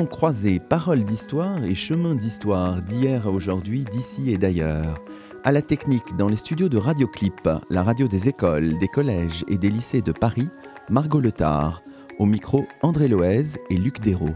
Croisée, paroles d'histoire et chemins d'histoire d'hier à aujourd'hui, d'ici et d'ailleurs. À la technique, dans les studios de Radioclip, la radio des écoles, des collèges et des lycées de Paris, Margot Letard. Au micro, André Loez et Luc Dérault.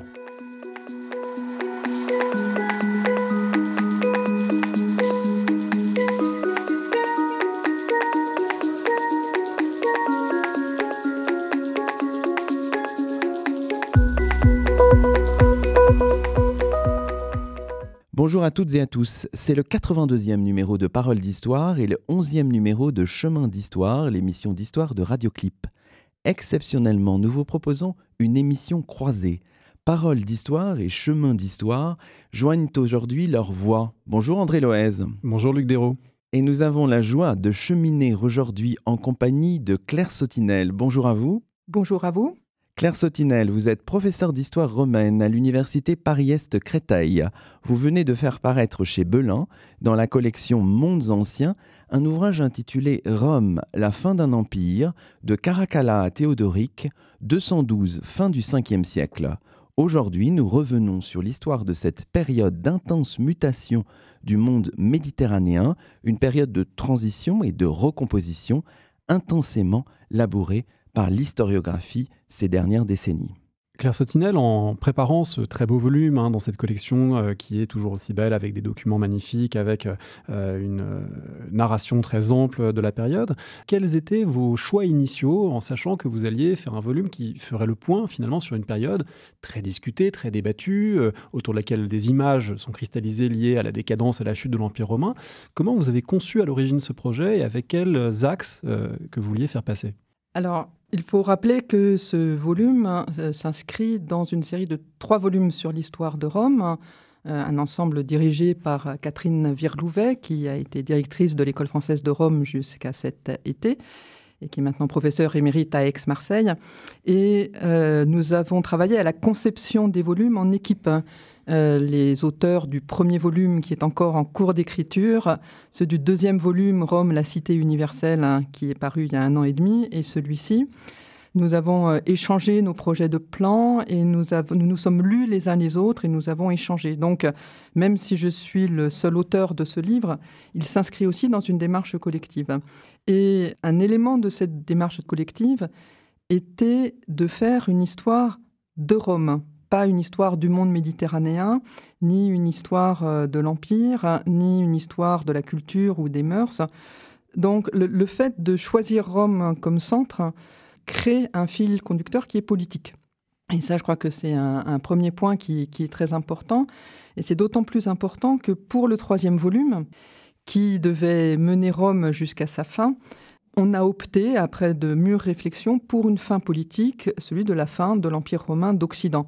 Toutes et à tous, c'est le 82e numéro de Paroles d'Histoire et le 11e numéro de Chemin d'Histoire, l'émission d'histoire de Radioclip. Exceptionnellement, nous vous proposons une émission croisée. Paroles d'Histoire et Chemin d'Histoire joignent aujourd'hui leurs voix. Bonjour André Loez. Bonjour Luc Dérault. Et nous avons la joie de cheminer aujourd'hui en compagnie de Claire Sautinel. Bonjour à vous. Bonjour à vous. Claire Sautinel, vous êtes professeure d'histoire romaine à l'université Paris-Est Créteil. Vous venez de faire paraître chez Belin, dans la collection Mondes anciens, un ouvrage intitulé Rome, la fin d'un empire, de Caracalla à Théodoric, 212, fin du 5e siècle. Aujourd'hui, nous revenons sur l'histoire de cette période d'intense mutation du monde méditerranéen, une période de transition et de recomposition intensément labourée par l'historiographie ces dernières décennies. Claire Sautinel, en préparant ce très beau volume hein, dans cette collection euh, qui est toujours aussi belle, avec des documents magnifiques, avec euh, une euh, narration très ample de la période, quels étaient vos choix initiaux en sachant que vous alliez faire un volume qui ferait le point finalement sur une période très discutée, très débattue, autour de laquelle des images sont cristallisées liées à la décadence, à la chute de l'Empire romain? Comment vous avez conçu à l'origine ce projet et avec quels axes que vous vouliez faire passer? Alors, il faut rappeler que ce volume euh, s'inscrit dans une série de trois volumes sur l'histoire de Rome, euh, un ensemble dirigé par Catherine Virlouvet, qui a été directrice de l'École française de Rome jusqu'à cet été et qui est maintenant professeure émérite à Aix-Marseille. Et euh, nous avons travaillé à la conception des volumes en équipe. Euh, les auteurs du premier volume qui est encore en cours d'écriture, ceux du deuxième volume, Rome, la cité universelle, hein, qui est paru il y a un an et demi, et celui-ci. Nous avons euh, échangé nos projets de plans et nous, nous, nous sommes lus les uns les autres et nous avons échangé. Donc, même si je suis le seul auteur de ce livre, il s'inscrit aussi dans une démarche collective. Et un élément de cette démarche collective était de faire une histoire de Rome, pas une histoire du monde méditerranéen, ni une histoire euh, de l'Empire, ni une histoire de la culture ou des mœurs. Donc le, fait de choisir Rome comme centre crée un fil conducteur qui est politique. Et ça, je crois que c'est un, premier point qui, qui, est très important. Et c'est d'autant plus important que pour le troisième volume, qui devait mener Rome jusqu'à sa fin, on a opté, après de mûres réflexions, pour une fin politique, celui de la fin de l'Empire romain d'Occident.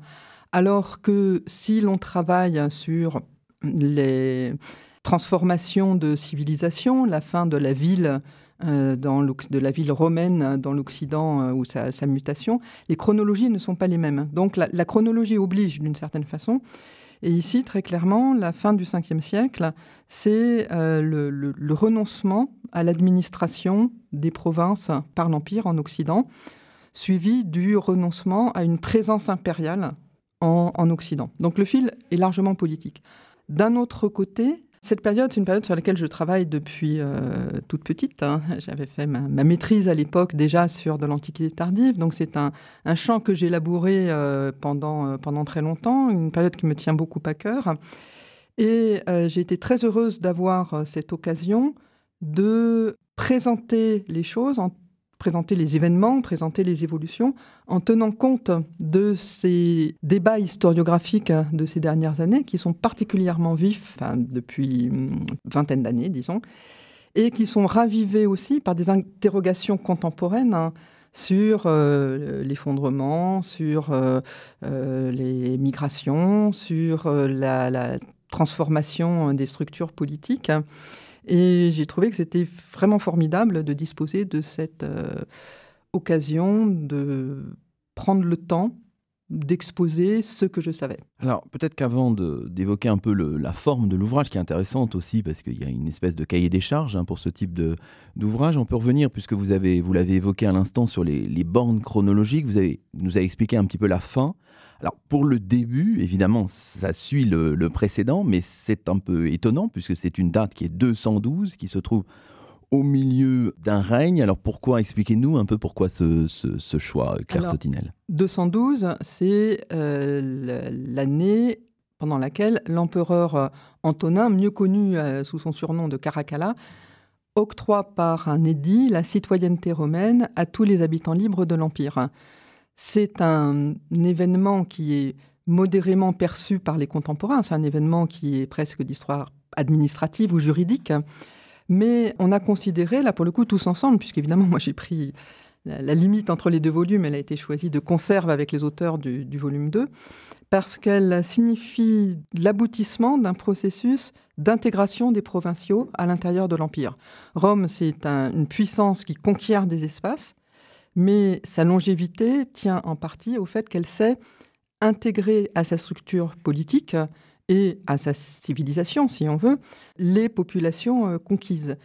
Alors que si l'on travaille sur les transformations de civilisation, la fin de la ville euh, de la ville romaine dans l'Occident euh, ou sa, mutation, les chronologies ne sont pas les mêmes. Donc la, chronologie oblige d'une certaine façon. Et ici, très clairement, la fin du 5e siècle, c'est euh, le, renoncement à l'administration des provinces par l'Empire en Occident, suivi du renoncement à une présence impériale en, Occident. Donc le fil est largement politique. D'un autre côté, cette période, c'est une période sur laquelle je travaille depuis euh, toute petite. Hein. J'avais fait ma, maîtrise à l'époque déjà sur de l'Antiquité tardive, donc c'est un, champ que j'ai élaboré euh, pendant, euh, pendant très longtemps, une période qui me tient beaucoup à cœur. Et j'ai été très heureuse d'avoir cette occasion de présenter les choses en présenter les événements, présenter les évolutions, en tenant compte de ces débats historiographiques de ces dernières années, qui sont particulièrement vifs depuis une vingtaine d'années, disons, et qui sont ravivés aussi par des interrogations contemporaines hein, sur euh, l'effondrement, sur euh, euh, les migrations, sur la, transformation des structures politiques. Et j'ai trouvé que c'était vraiment formidable de disposer de cette euh, occasion de prendre le temps d'exposer ce que je savais. Alors peut-être qu'avant d'évoquer un peu la forme de l'ouvrage, qui est intéressante aussi, parce qu'il y a une espèce de cahier des charges hein, pour ce type d'ouvrage, on peut revenir, puisque vous l'avez vous évoqué à l'instant, sur les, bornes chronologiques, vous avez, nous avez expliqué un petit peu la fin. Alors pour le début, évidemment, ça suit le, précédent, mais c'est un peu étonnant puisque c'est une date qui est 212, qui se trouve au milieu d'un règne. Alors pourquoi Expliquez-nous un peu pourquoi ce, choix, Claire Alors, Sotinel. 212, c'est euh, l'année pendant laquelle l'empereur euh, Antonin, mieux connu euh, sous son surnom de Caracalla, octroie par un édit la citoyenneté romaine à tous les habitants libres de l'Empire. C'est un événement qui est modérément perçu par les contemporains, c'est un événement qui est presque d'histoire administrative ou juridique, mais on a considéré, là pour le coup, tous ensemble, puisqu'évidemment moi j'ai pris la, limite entre les deux volumes, elle a été choisie de conserve avec les auteurs du, volume 2, parce qu'elle signifie l'aboutissement d'un processus d'intégration des provinciaux à l'intérieur de l'Empire. Rome, c'est une puissance qui conquiert des espaces, mais sa longévité tient en partie au fait qu'elle sait intégrer à sa structure politique et à sa civilisation, si on veut, les populations euh, conquises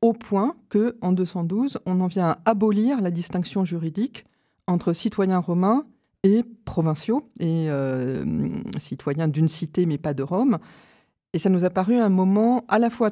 au point que, en 212, on en vient à abolir la distinction juridique entre citoyens romains et provinciaux, et euh, citoyens d'une cité mais pas de Rome. Et ça nous a paru un moment à la fois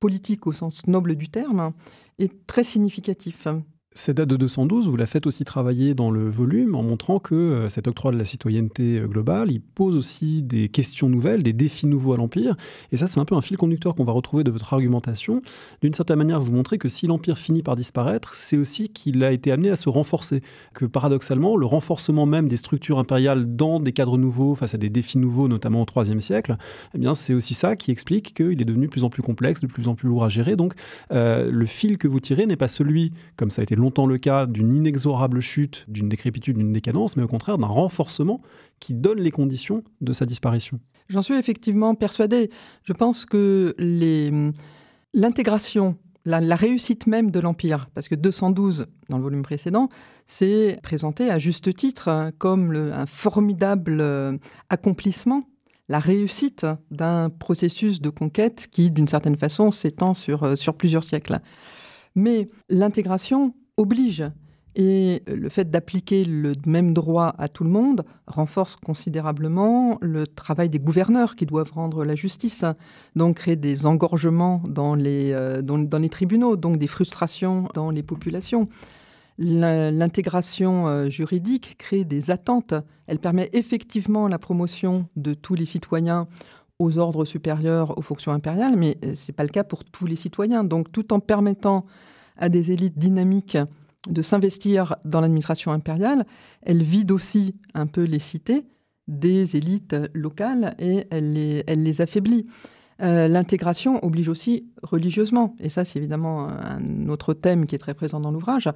politique au sens noble du terme et très significatif. Cette date de 212, vous la faites aussi travailler dans le volume en montrant que euh, cet octroi de la citoyenneté euh, globale, il pose aussi des questions nouvelles, des défis nouveaux à l'Empire. Et ça, c'est un peu un fil conducteur qu'on va retrouver de votre argumentation. D'une certaine manière, vous montrez que si l'Empire finit par disparaître, c'est aussi qu'il a été amené à se renforcer. Que paradoxalement, le renforcement même des structures impériales dans des cadres nouveaux, face à des défis nouveaux, notamment au IIIe siècle, eh bien, c'est aussi ça qui explique qu'il est devenu de plus en plus complexe, de plus en plus lourd à gérer. Donc, euh, le fil que vous tirez n'est pas celui, comme ça a été longtemps le cas d'une inexorable chute, d'une décrépitude, d'une décadence, mais au contraire d'un renforcement qui donne les conditions de sa disparition. J'en suis effectivement persuadé. Je pense que l'intégration, la, réussite même de l'Empire, parce que 212, dans le volume précédent, c'est présenté à juste titre hein, comme un formidable euh, accomplissement la réussite d'un processus de conquête qui, d'une certaine façon, s'étend sur, euh, sur plusieurs siècles. Mais l'intégration oblige. Et le fait d'appliquer le même droit à tout le monde renforce considérablement le travail des gouverneurs qui doivent rendre la justice, donc créer des engorgements dans les, euh, dans, les tribunaux, donc des frustrations dans les populations. L'intégration euh, juridique crée des attentes. Elle permet effectivement la promotion de tous les citoyens aux ordres supérieurs, aux fonctions impériales, mais euh, ce n'est pas le cas pour tous les citoyens. Donc tout en permettant à des élites dynamiques de s'investir dans l'administration impériale, elle vide aussi un peu les cités des élites locales et elle les, elle les affaiblit. Euh, l'intégration oblige aussi religieusement, et ça c'est évidemment un autre thème qui est très présent dans l'ouvrage.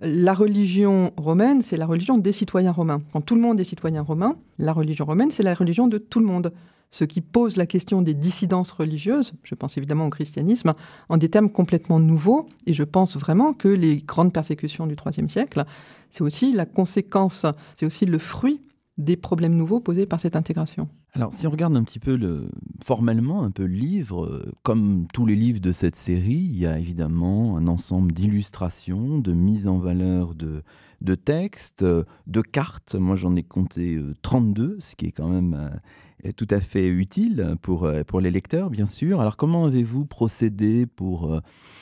La religion romaine, c'est la religion des citoyens romains. Quand tout le monde est citoyen romain, la religion romaine, c'est la religion de tout le monde ce qui pose la question des dissidences religieuses, je pense évidemment au christianisme, en des termes complètement nouveaux. Et je pense vraiment que les grandes persécutions du IIIe siècle, c'est aussi la conséquence, c'est aussi le fruit des problèmes nouveaux posés par cette intégration. Alors, si on regarde un petit peu le, formellement un peu le livre, euh, comme tous les livres de cette série, il y a évidemment un ensemble d'illustrations, de mise en valeur de, de textes, euh, de cartes. Moi, j'en ai compté 32, euh, ce qui est quand même tout à fait utile pour, euh, pour les lecteurs, bien sûr. Alors comment avez-vous procédé pour, euh,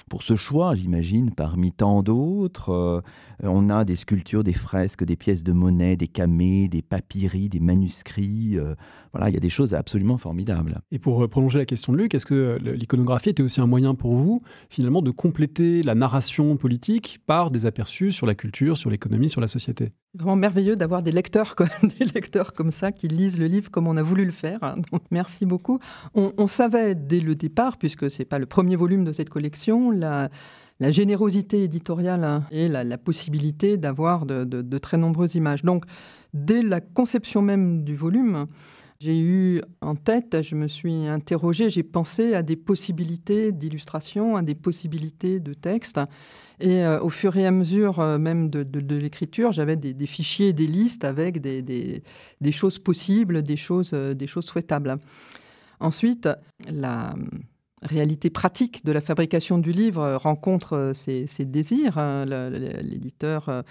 pour ce choix, j'imagine, parmi tant d'autres? Euh, On a des sculptures, des fresques, des pièces de monnaie, des camées, des papyries, des manuscrits. Voilà, il y a des choses absolument formidables. Et pour prolonger la question de Luc, est-ce que l'iconographie était aussi un moyen pour vous, finalement, de compléter la narration politique par des aperçus sur la culture, sur l'économie, sur la société? Vraiment merveilleux d'avoir des lecteurs, des lecteurs comme ça qui lisent le livre comme on a voulu le faire. Hein. Donc, merci beaucoup. On, savait dès le départ, puisque ce n'est pas le premier volume de cette collection, la, générosité éditoriale hein, et la, possibilité d'avoir de, très nombreuses images. Donc, dès la conception même du volume, j'ai eu en tête, je me suis interrogée, j'ai pensé à des possibilités d'illustration, à des possibilités de texte. Et euh, au fur et à mesure euh, même de, l'écriture, j'avais des, fichiers, des listes avec des, choses possibles, des choses, euh, des choses souhaitables. Ensuite, la réalité pratique de la fabrication du livre rencontre ses, désirs. Hein. L'éditeur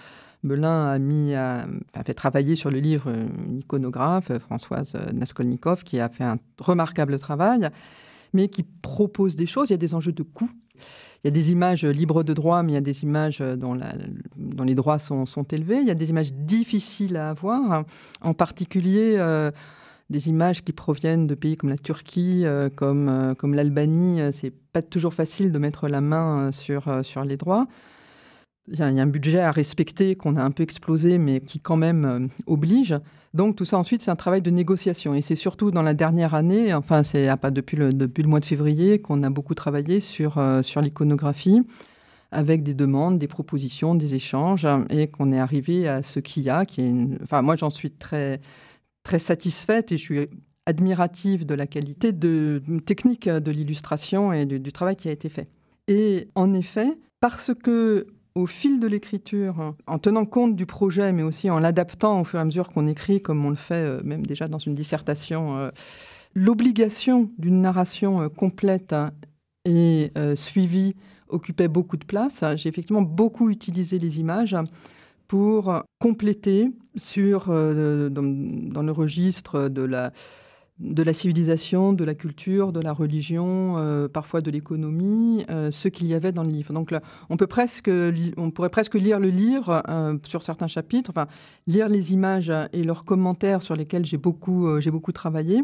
Belin a, mis, a, fait travailler sur le livre une iconographe, Françoise Naskolnikov, qui a fait un remarquable travail, mais qui propose des choses. Il y a des enjeux de coût. Il y a des images libres de droit, mais il y a des images dont, les droits sont, élevés. Il y a des images difficiles à avoir, en particulier euh, des images qui proviennent de pays comme la Turquie, euh, comme, euh, comme l'Albanie. C'est pas toujours facile de mettre la main sur, sur les droits. Il y, a, un budget à respecter qu'on a un peu explosé, mais qui quand même euh, oblige. Donc tout ça ensuite, c'est un travail de négociation. Et c'est surtout dans la dernière année, enfin c'est pas depuis le, depuis le mois de février, qu'on a beaucoup travaillé sur, euh, sur l'iconographie, avec des demandes, des propositions, des échanges, et qu'on est arrivé à ce qu'il y a. Qui est Enfin moi j'en suis très, très satisfaite et je suis admirative de la qualité de, technique de l'illustration et du travail qui a été fait. Et en effet, parce que au fil de l'écriture, en tenant compte du projet, mais aussi en l'adaptant au fur et à mesure qu'on écrit, comme on le fait euh, même déjà dans une dissertation, euh, l'obligation d'une narration euh, complète et suivie occupait beaucoup de place. J'ai effectivement beaucoup utilisé les images pour compléter sur, dans, le registre de la de la civilisation, de la culture, de la religion, euh, parfois de l'économie, euh, ce qu'il y avait dans le livre. Donc on, peut presque, on pourrait presque lire le livre euh, sur certains chapitres, enfin lire les images et leurs commentaires sur lesquels j'ai beaucoup, j'ai beaucoup travaillé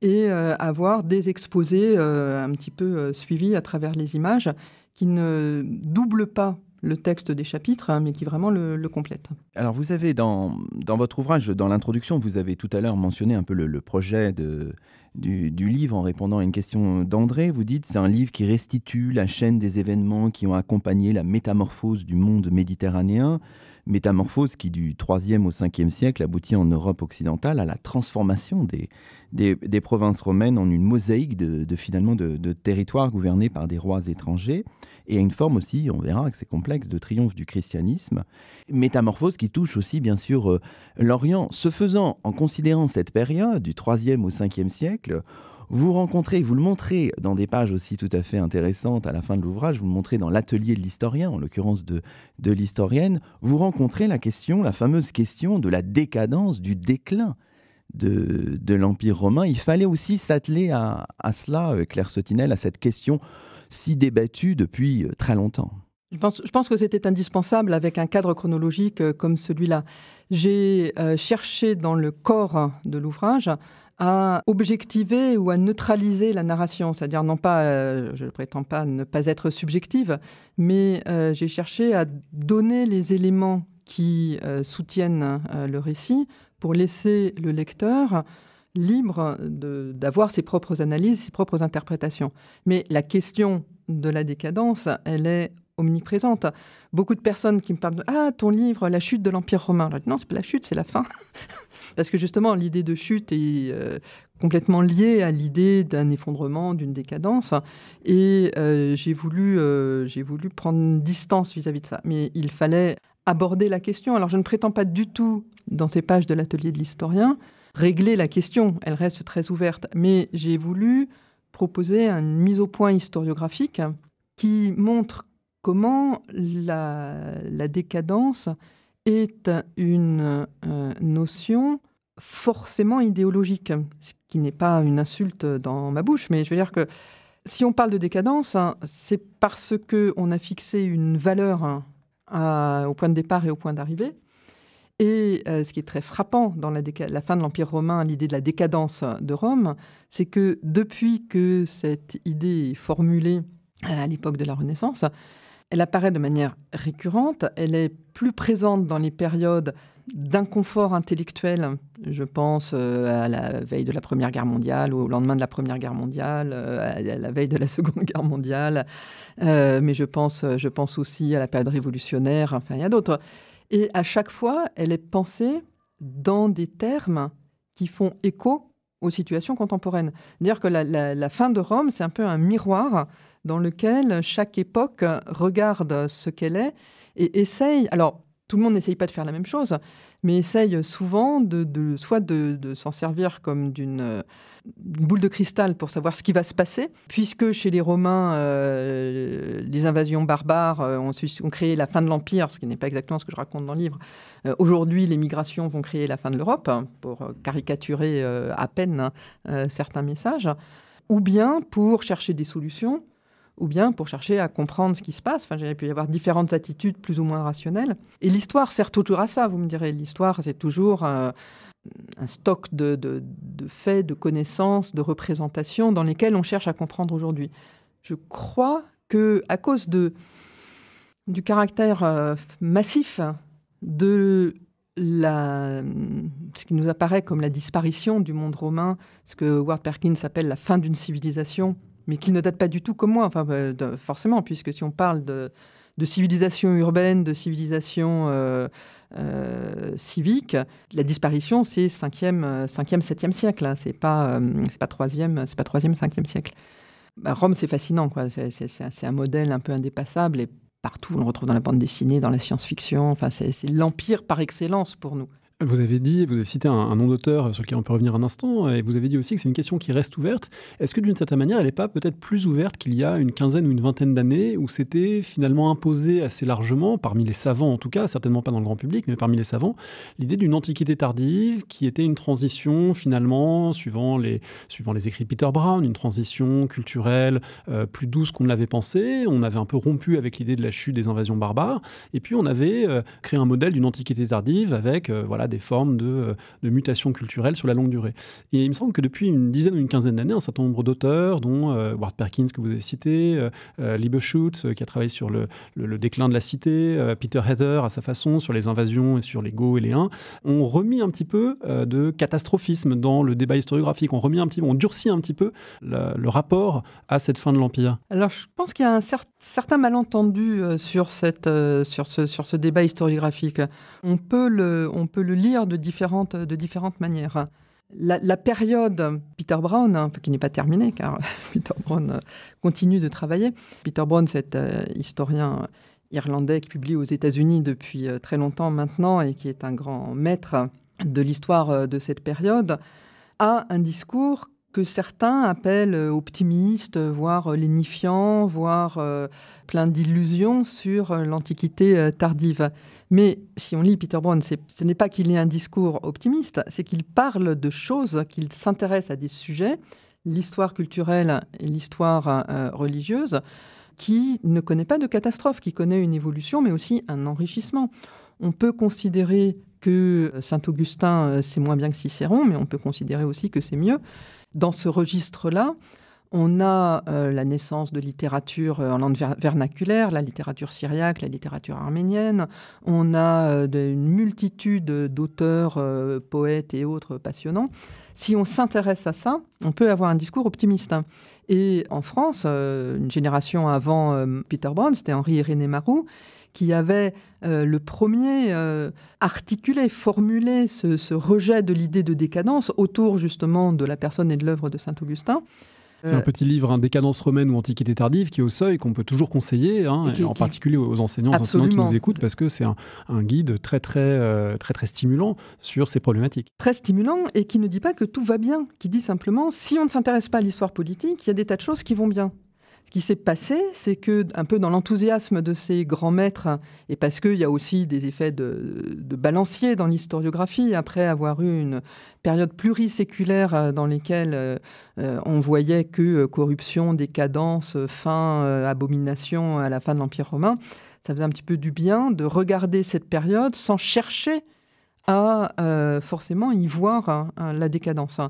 et avoir des exposés un petit peu suivis à travers les images qui ne doublent pas le texte des chapitres, hein, mais qui vraiment le, complète. Alors vous avez dans, dans votre ouvrage, dans l'introduction, vous avez tout à l'heure mentionné un peu le, projet du, du, livre en répondant à une question d'André. Vous dites c'est un livre qui restitue la chaîne des événements qui ont accompagné la métamorphose du monde méditerranéen métamorphose qui, du 3e au 5e siècle, aboutit en Europe occidentale à la transformation des, des, provinces romaines en une mosaïque de, finalement de, territoires gouvernés par des rois étrangers, et à une forme aussi, on verra que c'est complexe, de triomphe du christianisme. Métamorphose qui touche aussi, bien sûr, euh, l'Orient. Ce faisant, en considérant cette période du 3e au 5e siècle, vous rencontrez, vous le montrez dans des pages aussi tout à fait intéressantes à la fin de l'ouvrage, vous le montrez dans l'atelier de l'historien, en l'occurrence de, de l'historienne, vous rencontrez la question, la fameuse question de la décadence, du déclin de, de l'Empire romain. Il fallait aussi s'atteler à, à, cela, euh, Claire Sotinel, à cette question si débattue depuis euh, très longtemps. Je pense, je pense, que c'était indispensable avec un cadre chronologique euh, comme celui-là. J'ai cherché dans le corps de l'ouvrage à objectiver ou à neutraliser la narration, c'est-à-dire non pas, euh, je ne prétends pas ne pas être subjective, mais euh, j'ai cherché à donner les éléments qui euh, soutiennent le récit pour laisser le lecteur libre d'avoir ses propres analyses, ses propres interprétations. Mais la question de la décadence, elle est omniprésente. Beaucoup de personnes qui me parlent de Ah, ton livre, La chute de l'Empire romain. non, c'est pas la chute, c'est la fin. Parce que justement, l'idée de chute est euh, complètement liée à l'idée d'un effondrement, d'une décadence. Et euh, j'ai voulu, euh, j'ai voulu prendre une distance vis-à-vis de ça. Mais il fallait aborder la question. Alors, je ne prétends pas du tout, dans ces pages de l'atelier de l'historien, régler la question. Elle reste très ouverte. Mais j'ai voulu proposer une mise au point historiographique qui montre comment la, décadence est une euh, notion forcément idéologique, ce qui n'est pas une insulte dans ma bouche, mais je veux dire que si on parle de décadence, hein, c'est parce qu'on a fixé une valeur hein, au point de départ et au point d'arrivée. Et euh, ce qui est très frappant dans la, la fin de l'Empire romain, l'idée de la décadence de Rome, c'est que depuis que cette idée est formulée à l'époque de la Renaissance, elle apparaît de manière récurrente, elle est plus présente dans les périodes d'inconfort intellectuel. Je pense euh, à la veille de la Première Guerre mondiale, au lendemain de la Première Guerre mondiale, euh, à la veille de la Seconde Guerre mondiale, euh, mais je pense, je pense aussi à la période révolutionnaire, enfin il y a d'autres. Et à chaque fois, elle est pensée dans des termes qui font écho aux situations contemporaines. C'est-à-dire que la fin de Rome, c'est un peu un miroir dans lequel chaque époque regarde ce qu'elle est et essaye, alors tout le monde n'essaye pas de faire la même chose, mais essaye souvent de, soit de, s'en servir comme d'une boule de cristal pour savoir ce qui va se passer, puisque chez les Romains, euh, les invasions barbares euh, ont, créé la fin de l'Empire, ce qui n'est pas exactement ce que je raconte dans le livre. Euh, aujourd'hui, les migrations vont créer la fin de l'Europe, hein, pour caricaturer à peine hein, certains messages, ou bien pour chercher des solutions ou bien pour chercher à comprendre ce qui se passe. Enfin, il peut y avoir différentes attitudes plus ou moins rationnelles. Et l'histoire sert toujours à ça, vous me direz. L'histoire, c'est toujours un, stock de, faits, de connaissances, de représentations dans lesquelles on cherche à comprendre aujourd'hui. Je crois que à cause du caractère euh, massif de ce qui nous apparaît comme la disparition du monde romain, ce que Ward Perkins appelle la fin d'une civilisation, mais qui ne date pas du tout comme moi, enfin, bah, forcément, puisque si on parle de, civilisation urbaine, de civilisation euh, euh, civique, la disparition, c'est 5e, 5e 7e siècle, hein. c'est pas, euh, c'est pas 3e, c'est pas 3e, 5e siècle. Bah, Rome, c'est fascinant, quoi. C'est, un modèle un peu indépassable et partout, on le retrouve dans la bande dessinée, dans la science-fiction, enfin, c'est l'empire par excellence pour nous. Vous avez dit, vous avez cité un, nom d'auteur sur lequel on peut revenir un instant, et vous avez dit aussi que c'est une question qui reste ouverte. Est-ce que d'une certaine manière, elle n'est pas peut-être plus ouverte qu'il y a une quinzaine ou une vingtaine d'années, où c'était finalement imposé assez largement, parmi les savants en tout cas, certainement pas dans le grand public, mais parmi les savants, l'idée d'une antiquité tardive qui était une transition finalement, suivant les, suivant les écrits de Peter Brown, une transition culturelle euh, plus douce qu'on ne l'avait pensé. On avait un peu rompu avec l'idée de la chute des invasions barbares, et puis on avait euh, créé un modèle d'une antiquité tardive avec euh, voilà des formes de, de, mutation culturelle sur la longue durée. Et il me semble que depuis une dizaine ou une quinzaine d'années, un certain nombre d'auteurs, dont euh, Ward Perkins que vous avez cité, euh, euh Schutz qui a travaillé sur le, déclin de la cité, euh, Peter Heather à sa façon sur les invasions et sur les Go et les Huns, ont remis un petit peu de catastrophisme dans le débat historiographique. On remis un petit, on durcit un petit peu le, rapport à cette fin de l'empire. Alors je pense qu'il y a un certain malentendu sur cette sur ce sur ce débat historiographique. On peut le on peut le lire de différentes, de différentes manières. La, période Peter Brown, hein, qui n'est pas terminée car Peter Brown euh, continue de travailler. Peter Brown, euh, historien irlandais qui publie aux États-Unis depuis euh, très longtemps maintenant et qui est un grand maître de l'histoire de cette période, a un discours que certains appellent optimiste, voire lénifiant, voire plein d'illusions sur l'Antiquité tardive. Mais si on lit Peter Brown, ce n'est pas qu'il ait un discours optimiste, c'est qu'il parle de choses, qu'il s'intéresse à des sujets, l'histoire culturelle et l'histoire euh, religieuse, qui ne connaît pas de catastrophe, qui connaît une évolution, mais aussi un enrichissement. On peut considérer que Saint Augustin, euh, c'est moins bien que Cicéron, mais on peut considérer aussi que c'est mieux. Dans ce registre-là, on a euh, la naissance de littérature euh, en langue vernaculaire, la littérature syriaque, la littérature arménienne. On a euh, une multitude d'auteurs, poètes et autres passionnants. Si on s'intéresse à ça, on peut avoir un discours optimiste. Et en France, une génération avant Peter Brown, c'était Henri-Irénée Marou, qui avait le premier articulé, formulé ce, ce rejet de l'idée de décadence autour justement de la personne et de l'œuvre de Saint-Augustin. C'est un euh, petit livre, un Décadence romaine ou Antiquité tardive, qui est au seuil, qu'on peut toujours conseiller, hein, en particulier aux enseignants, enseignants qui nous écoutent, parce que c'est un, guide très très, euh, très très stimulant sur ces problématiques. Très stimulant et qui ne dit pas que tout va bien, qui dit simplement si on ne s'intéresse pas à l'histoire politique, il y a des tas de choses qui vont bien. Ce qui s'est passé, c'est que, un peu dans l'enthousiasme de ces grands maîtres, et parce qu'il y a aussi des effets de, balancier dans l'historiographie, après avoir eu une période pluriséculaire euh, dans laquelle euh, euh, on voyait que corruption, décadence, fin, abomination à la fin de l'Empire romain, ça faisait un petit peu du bien de regarder cette période sans chercher à forcément y voir hein, la décadence.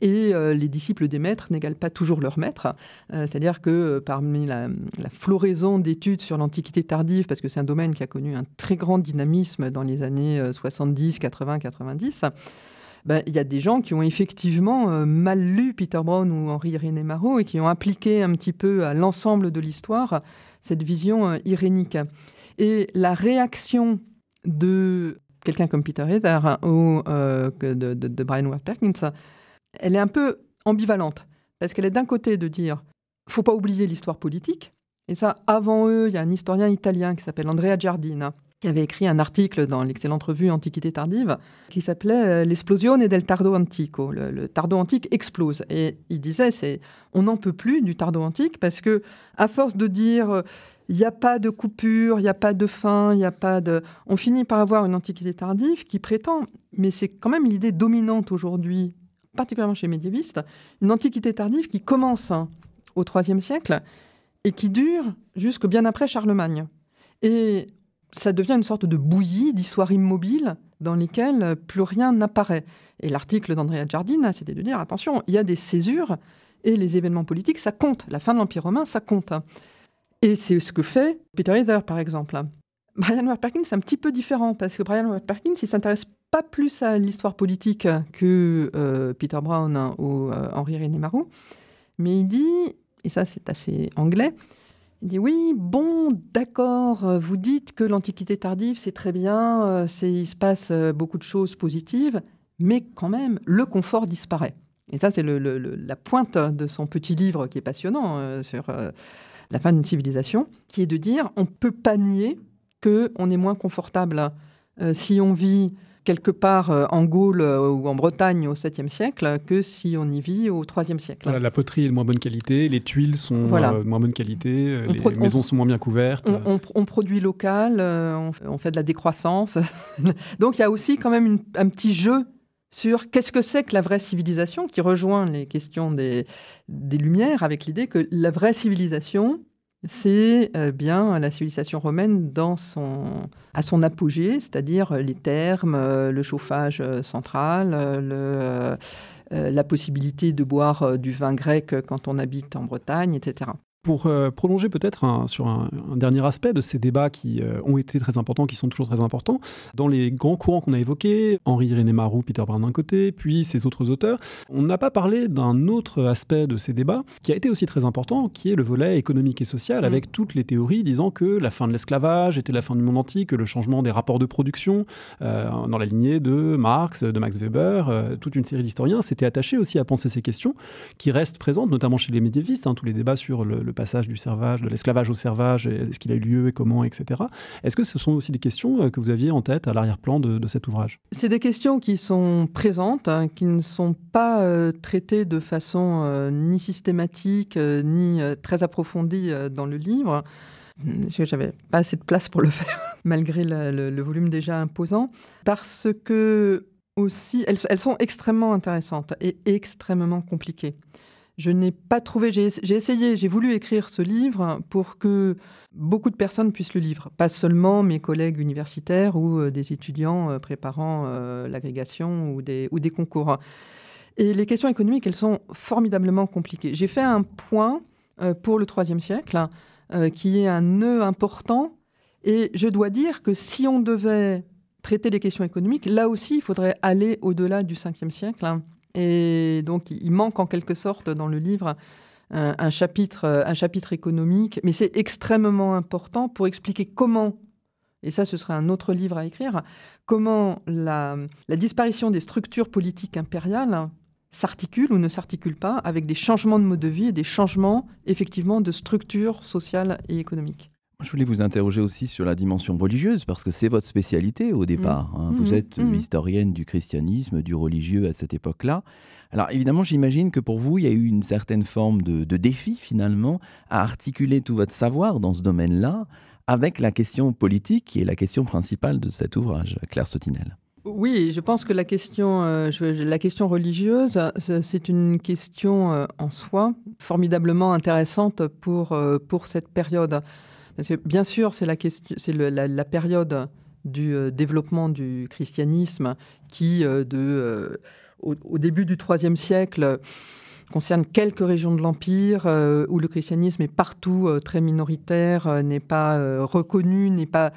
Et euh, les disciples des maîtres n'égalent pas toujours leurs maîtres. Euh, c'est-à-dire que euh, parmi la, floraison d'études sur l'Antiquité tardive, parce que c'est un domaine qui a connu un très grand dynamisme dans les années 70, 80, 90, il y a des gens qui ont effectivement mal lu Peter Brown ou Henri-Irénée Marot et qui ont appliqué un petit peu à l'ensemble de l'histoire cette vision irénique. Et la réaction de quelqu'un comme Peter Heather ou de, de, Brian Ward Perkins elle est un peu ambivalente. Parce qu'elle est d'un côté de dire faut pas oublier l'histoire politique. Et ça, avant eux, il y a un historien italien qui s'appelle Andrea Giardina, qui avait écrit un article dans l'excellente revue Antiquité tardive qui s'appelait L'explosion del tardo antico. Le, tardo antique explose. Et il disait, c'est, on n'en peut plus du tardo antique parce que, à force de dire, il n'y a pas de coupure, il n'y a pas de fin, il n'y a pas de. On finit par avoir une antiquité tardive qui prétend, mais c'est quand même l'idée dominante aujourd'hui, particulièrement chez les médiévistes, une antiquité tardive qui commence hein, au IIIe siècle et qui dure jusque bien après Charlemagne. Et ça devient une sorte de bouillie d'histoire immobile dans lesquelles plus rien n'apparaît. Et l'article d'Andrea Giardina, c'était de dire attention, il y a des césures et les événements politiques, ça compte. La fin de l'Empire romain, ça compte. Et c'est ce que fait Peter Heather, par exemple. Brian Ward Perkins, c'est un petit peu différent parce que Brian Ward Perkins, il s'intéresse pas plus à l'histoire politique que euh, Peter Brown ou euh, Henri René Marou, mais il dit, et ça c'est assez anglais, il dit oui, bon, d'accord, vous dites que l'Antiquité tardive, c'est très bien, euh, il se passe beaucoup de choses positives, mais quand même, le confort disparaît. Et ça, c'est la pointe de son petit livre qui est passionnant sur la fin d'une civilisation, qui est de dire on ne peut pas nier qu'on est moins confortable si on vit quelque part euh, en Gaule euh, ou en Bretagne au 7e siècle que si on y vit au 3e siècle. la poterie est de moins bonne qualité, les tuiles sont euh, de moins bonne qualité, les maisons sont moins bien couvertes. On, produit local, on, fait de la décroissance. Donc il y a aussi quand même un petit jeu sur qu'est-ce que c'est que la vraie civilisation, qui rejoint les questions des, des Lumières, avec l'idée que la vraie civilisation, c'est euh, bien la civilisation romaine dans son, à son apogée, c'est-à-dire les termes, euh, le chauffage euh, central, la possibilité de boire du vin grec quand on habite en Bretagne, etc. Pour euh, prolonger peut-être sur un, dernier aspect de ces débats qui euh, ont été très importants, qui sont toujours très importants, dans les grands courants qu'on a évoqués, Henri René Marou, Peter Brown d'un côté, puis ces autres auteurs, on n'a pas parlé d'un autre aspect de ces débats qui a été aussi très important, qui est le volet économique et social, avec mm. toutes les théories disant que la fin de l'esclavage était la fin du monde antique, que le changement des rapports de production, euh, dans la lignée de Marx, de Max Weber, toute une série d'historiens s'étaient attachés aussi à penser ces questions, qui restent présentes, notamment chez les médiévistes, hein, tous les débats sur le le passage du servage, de l'esclavage au servage, est-ce qu'il a eu lieu et comment, etc. Est-ce que ce sont aussi des questions euh, que vous aviez en tête à l'arrière-plan de, cet ouvrage? C'est des questions qui sont présentes, hein, qui ne sont pas euh, traitées de façon euh, ni systématique, ni très approfondie dans le livre que j'avais pas assez de place pour le faire, malgré le, volume déjà imposant, parce que aussi, elles, sont extrêmement intéressantes et extrêmement compliquées. Je n'ai pas trouvé, j'ai essayé, j'ai voulu écrire ce livre pour que beaucoup de personnes puissent le lire, pas seulement mes collègues universitaires ou euh, des étudiants euh, préparant euh, l'agrégation ou des, ou des concours. Et les questions économiques, elles sont formidablement compliquées. J'ai fait un point pour le IIIe siècle, qui est un nœud important, et je dois dire que si on devait traiter des questions économiques, là aussi, il faudrait aller au-delà du Ve siècle. Et donc, il manque en quelque sorte dans le livre un, chapitre, un chapitre économique, mais c'est extrêmement important pour expliquer comment, et ça ce serait un autre livre à écrire, comment la, la disparition des structures politiques impériales s'articule ou ne s'articule pas avec des changements de mode de vie et des changements effectivement de structure sociale et économique. Je voulais vous interroger aussi sur la dimension religieuse, parce que c'est votre spécialité au départ. Hein. Vous mmh. êtes mmh. historienne du christianisme, du religieux à cette époque-là. Alors évidemment, j'imagine que pour vous, il y a eu une certaine forme de, défi finalement à articuler tout votre savoir dans ce domaine-là avec la question politique qui est la question principale de cet ouvrage, Claire Sotinel. Oui, je pense que la question, euh, la question religieuse, c'est une question euh, en soi formidablement intéressante pour, euh, pour cette période bien sûr, c'est la, période du euh, développement du christianisme qui, euh, euh, au, début du IIIe siècle, concerne quelques régions de l'Empire où le christianisme est partout très minoritaire, n'est pas reconnu, n'est pas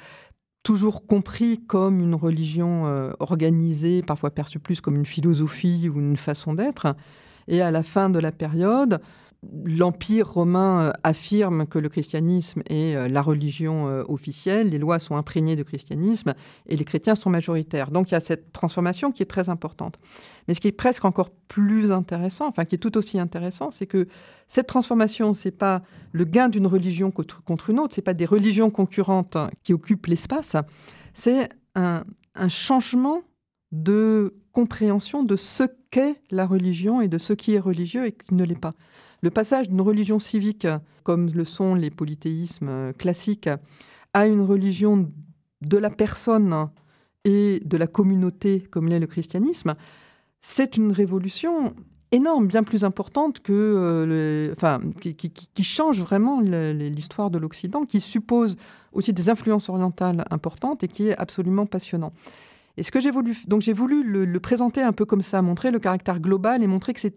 toujours compris comme une religion organisée, parfois perçue plus comme une philosophie ou une façon d'être. Et à la fin de la période, l'Empire romain affirme que le christianisme est la religion officielle, les lois sont imprégnées de christianisme et les chrétiens sont majoritaires. Donc il y a cette transformation qui est très importante. Mais ce qui est presque encore plus intéressant, enfin qui est tout aussi intéressant, c'est que cette transformation, c'est pas le gain d'une religion contre une autre, c'est pas des religions concurrentes qui occupent l'espace, c'est un, un changement de compréhension de ce qu'est la religion et de ce qui est religieux et qui ne l'est pas. Le passage d'une religion civique, comme le sont les polythéismes classiques, à une religion de la personne et de la communauté, comme l'est le christianisme, c'est une révolution énorme, bien plus importante que, euh, enfin, qui, change vraiment l'histoire de l'Occident, qui suppose aussi des influences orientales importantes et qui est absolument passionnant. Et ce que j'ai voulu, donc j'ai voulu le, présenter un peu comme ça, montrer le caractère global et montrer que c'est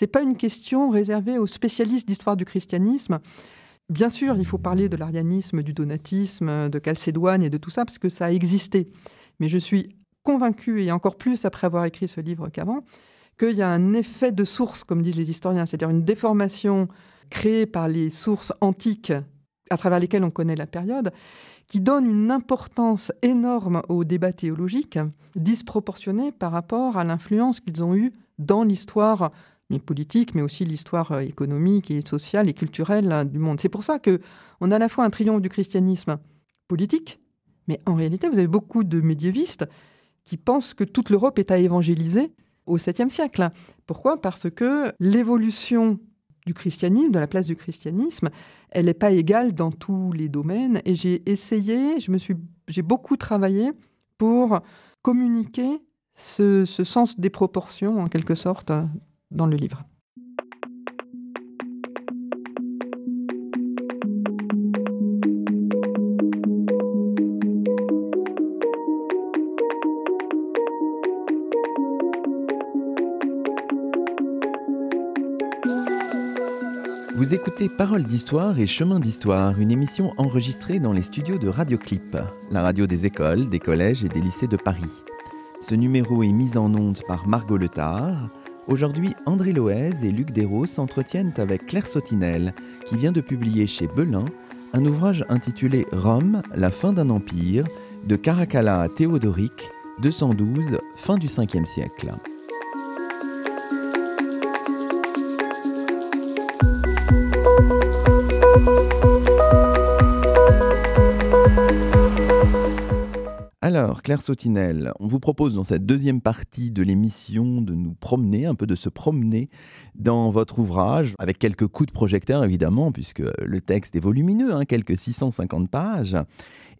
n'est pas une question réservée aux spécialistes d'histoire du christianisme. Bien sûr, il faut parler de l'arianisme, du donatisme, de Chalcédoine et de tout ça parce que ça a existé. Mais je suis convaincu, et encore plus après avoir écrit ce livre qu'avant, qu'il y a un effet de source, comme disent les historiens, c'est-à-dire une déformation créée par les sources antiques à travers lesquelles on connaît la période, qui donne une importance énorme aux débats théologiques, disproportionnée par rapport à l'influence qu'ils ont eue dans l'histoire politique, mais aussi l'histoire euh, économique et sociale et culturelle euh, du monde. C'est pour ça que on a à la fois un triomphe du christianisme politique, mais en réalité, vous avez beaucoup de médiévistes qui pensent que toute l'Europe est à évangéliser au 7e siècle. Pourquoi? Parce que l'évolution christianisme, de la place du christianisme, elle n'est pas égale dans tous les domaines. Et j'ai essayé, j'ai beaucoup travaillé pour communiquer ce sens des proportions, en quelque sorte, dans le livre. Vous écoutez Parole d'Histoire et Chemin d'Histoire, une émission enregistrée dans les studios de Radioclip, la radio des écoles, des collèges et des lycées de Paris. Ce numéro est mis en onde par Margot Letard. Aujourd'hui, André Loez et Luc Dérault s'entretiennent avec Claire Sautinel, qui vient de publier chez Belin un ouvrage intitulé Rome, la fin d'un empire, de Caracalla à Théodoric, 212, fin du 5e siècle. Alors, Claire Sautinel, on vous propose dans cette deuxième partie de l'émission de nous promener, un peu de se promener dans votre ouvrage, avec quelques coups de projecteur évidemment, puisque le texte est volumineux, hein, quelques 650 pages,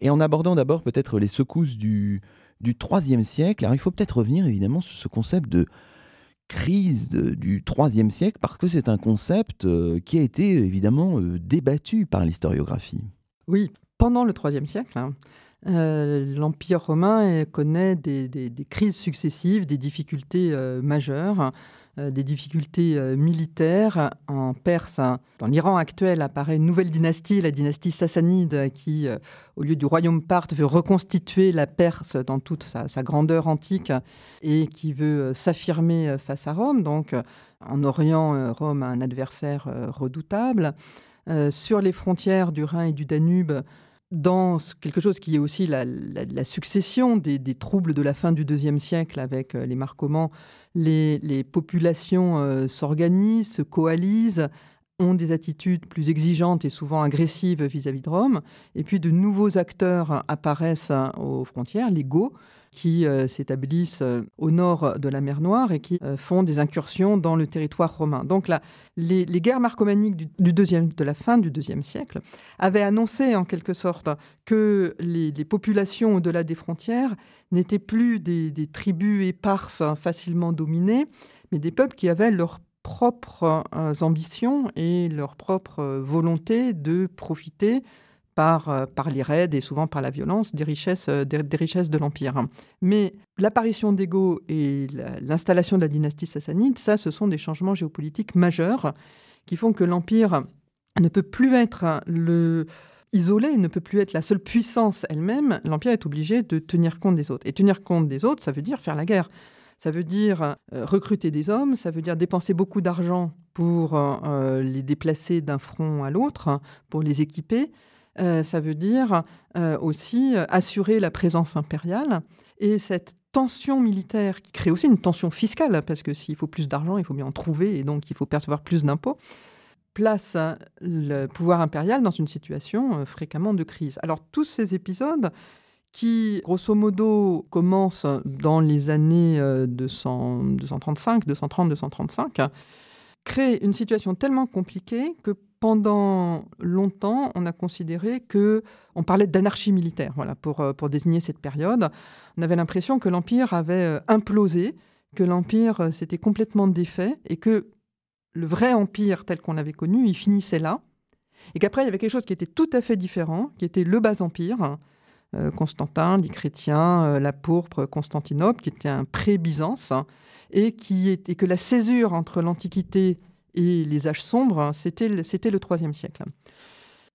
et en abordant d'abord peut-être les secousses du, du siècle. Alors, il faut peut-être revenir évidemment sur ce concept de crise du IIIe siècle, parce que c'est un concept euh, qui a été évidemment euh, débattu par l'historiographie. Oui, pendant le IIIe siècle, hein, euh, l'Empire romain connaît des, crises successives, des difficultés euh, majeures, euh, des difficultés militaires. En Perse, dans l'Iran actuel, apparaît une nouvelle dynastie, la dynastie sassanide, qui, au lieu du royaume parthe, veut reconstituer la Perse dans toute sa grandeur antique et qui veut s'affirmer face à Rome. Donc, en Orient, Rome a un adversaire redoutable. sur les frontières du Rhin et du Danube, dans quelque chose qui est aussi la, succession des, troubles de la fin du deuxième siècle avec euh, les les, les populations euh, s'organisent, se coalisent, ont des attitudes plus exigeantes et souvent agressives vis-à-vis -vis de Rome, et puis de nouveaux acteurs apparaissent hein, aux frontières, les Goths, qui euh, s'établissent euh, au nord de la mer Noire et qui euh, font des incursions dans le territoire romain. Donc là, les, guerres marcomaniques du, deuxième, de la fin du deuxième siècle avaient annoncé en quelque sorte que les, populations au-delà des frontières n'étaient plus des, des, tribus éparses facilement dominées, mais des peuples qui avaient leurs propres ambitions et leur propre volonté de profiter par, euh, par les raids et souvent par la violence des richesses, euh, des, richesses de l'Empire. Mais l'apparition d'Ego et l'installation de la dynastie sassanide, ça, ce sont des changements géopolitiques majeurs qui font que l'Empire ne peut plus être isolé, ne peut plus être la seule puissance elle-même. L'Empire est obligé de tenir compte des autres. Et tenir compte des autres, ça veut dire faire la guerre. Ça veut dire euh, recruter des hommes, ça veut dire dépenser beaucoup d'argent pour les déplacer d'un front à l'autre, pour les équiper. Ça veut dire aussi assurer la présence impériale. Et cette tension militaire qui crée aussi une tension fiscale, parce que s'il faut plus d'argent, il faut bien en trouver, et donc il faut percevoir plus d'impôts, place le pouvoir impérial dans une situation euh, fréquemment de crise. Alors tous ces épisodes qui, grosso modo, commencent dans les années 235, 230, 235, créent une situation tellement compliquée que pendant longtemps, on a considéré que on parlait d'anarchie militaire, voilà, pour, euh, désigner cette période. On avait l'impression que l'empire avait euh, implosé, que l'empire euh, s'était complètement défait et que le vrai empire tel qu'on l'avait connu, il finissait là. Et qu'après, il y avait quelque chose qui était tout à fait différent, qui était le bas empire, Constantin, les chrétiens, la pourpre, Constantinople, qui était un pré-Byzance, et, et que la césure entre l'Antiquité et les âges sombres, c'était le IIIe siècle.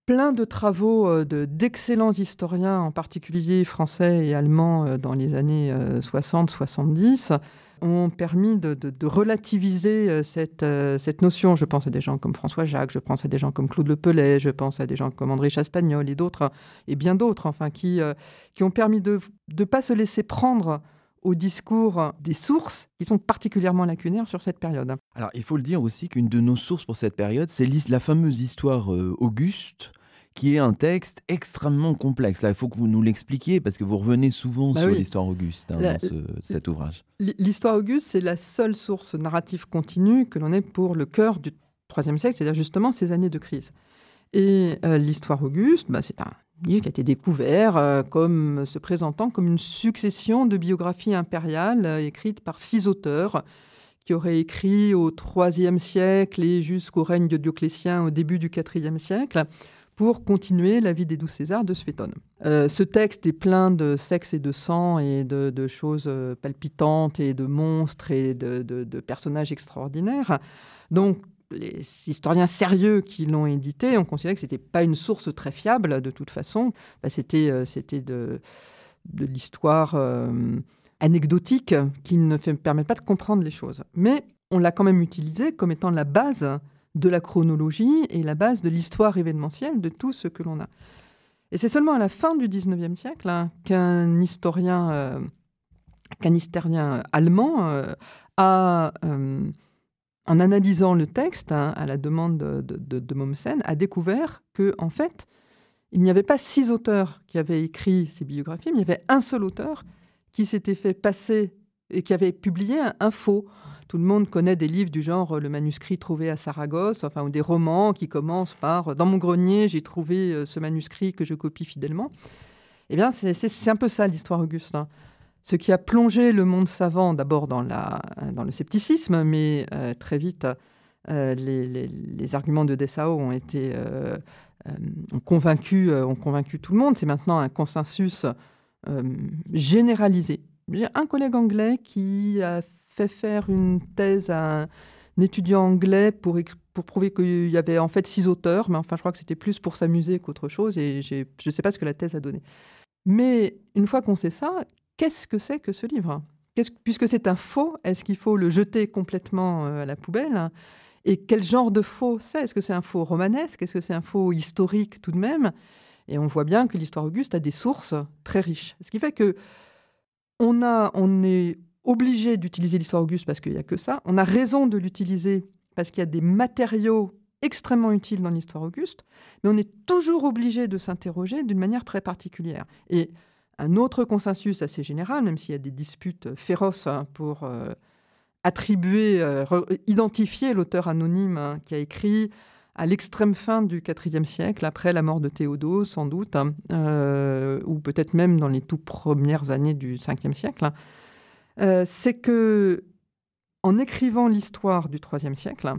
Plein de travaux euh, d'excellents historiens, en particulier français et allemands, euh, dans les années 60-70, euh, ont permis de, relativiser cette, cette, notion. Je pense à des gens comme François Jacques, je pense à des gens comme Claude Le Pellet, je pense à des gens comme André Chastagnol et d'autres, et bien d'autres, enfin, qui, qui ont permis de ne pas se laisser prendre au discours des sources qui sont particulièrement lacunaires sur cette période. Alors, il faut le dire aussi qu'une de nos sources pour cette période, c'est la fameuse histoire euh, Auguste, qui est un texte extrêmement complexe. Là, il faut que vous nous l'expliquiez parce que vous revenez souvent bah sur l'histoire Auguste hein, dans cet ouvrage. L'histoire Auguste, c'est la seule source narrative continue que l'on ait pour le cœur du IIIe siècle, c'est-à-dire justement ces années de crise. Et euh, l'histoire Auguste, bah, c'est un livre qui a été découvert euh, comme se présentant comme une succession de biographies impériales euh, écrites par six auteurs qui auraient écrit au IIIe siècle et jusqu'au règne de Dioclétien au début du IVe siècle pour continuer la vie des douze Césars de Spétone. Euh, ce texte est plein de sexe et de sang et de, choses palpitantes et de monstres et de, de personnages extraordinaires. Donc les historiens sérieux qui l'ont édité ont considéré que ce n'était pas une source très fiable de toute façon. Bah, c'était euh, c'était de, de l'histoire euh, anecdotique qui ne permet pas de comprendre les choses. Mais on l'a quand même utilisé comme étant la base de la chronologie et la base de l'histoire événementielle de tout ce que l'on a. Et c'est seulement à la fin du XIXe siècle hein, qu'un historien, euh, qu'un historien allemand a en analysant le texte, hein, à la demande de, de, a découvert que, en fait, il n'y avait pas six auteurs qui avaient écrit ces biographies, mais il y avait un seul auteur qui s'était fait passer et qui avait publié un, faux. Tout le monde connaît des livres du genre Le manuscrit trouvé à Saragosse, enfin, ou des romans qui commencent par Dans mon grenier, j'ai trouvé euh, ce manuscrit que je copie fidèlement. Eh bien, c'est un peu ça l'histoire Auguste. Ce qui a plongé le monde savant d'abord dans, le scepticisme, mais euh, très vite, euh, les, arguments de Dessau euh, ont convaincu, tout le monde. C'est maintenant un consensus généralisé. J'ai un collègue anglais qui a fait faire une thèse à un, étudiant anglais pour, pour prouver qu'il y avait en fait six auteurs, mais enfin je crois que c'était plus pour s'amuser qu'autre chose, et je ne sais pas ce que la thèse a donné. Mais une fois qu'on sait ça, qu'est-ce que c'est que ce livre? Puisque c'est un faux, est-ce qu'il faut le jeter complètement euh, à la poubelle? Et quel genre de faux c'est? Est-ce que c'est un faux romanesque? Est-ce que c'est un faux historique tout de même? Et on voit bien que l'histoire Auguste a des sources très riches. Ce qui fait que on est obligé d'utiliser l'histoire Auguste parce qu'il n'y a que ça. On a raison de l'utiliser parce qu'il y a des matériaux extrêmement utiles dans l'histoire Auguste, mais on est toujours obligé de s'interroger d'une manière très particulière. Et un autre consensus assez général, même s'il y a des disputes féroces hein, pour euh, attribuer, euh, identifier l'auteur anonyme hein, qui a écrit à l'extrême fin du IVe siècle, après la mort de Théodose, sans doute, hein, euh, ou peut-être même dans les tout premières années du Ve siècle, c'est que en écrivant l'histoire du IIIe siècle,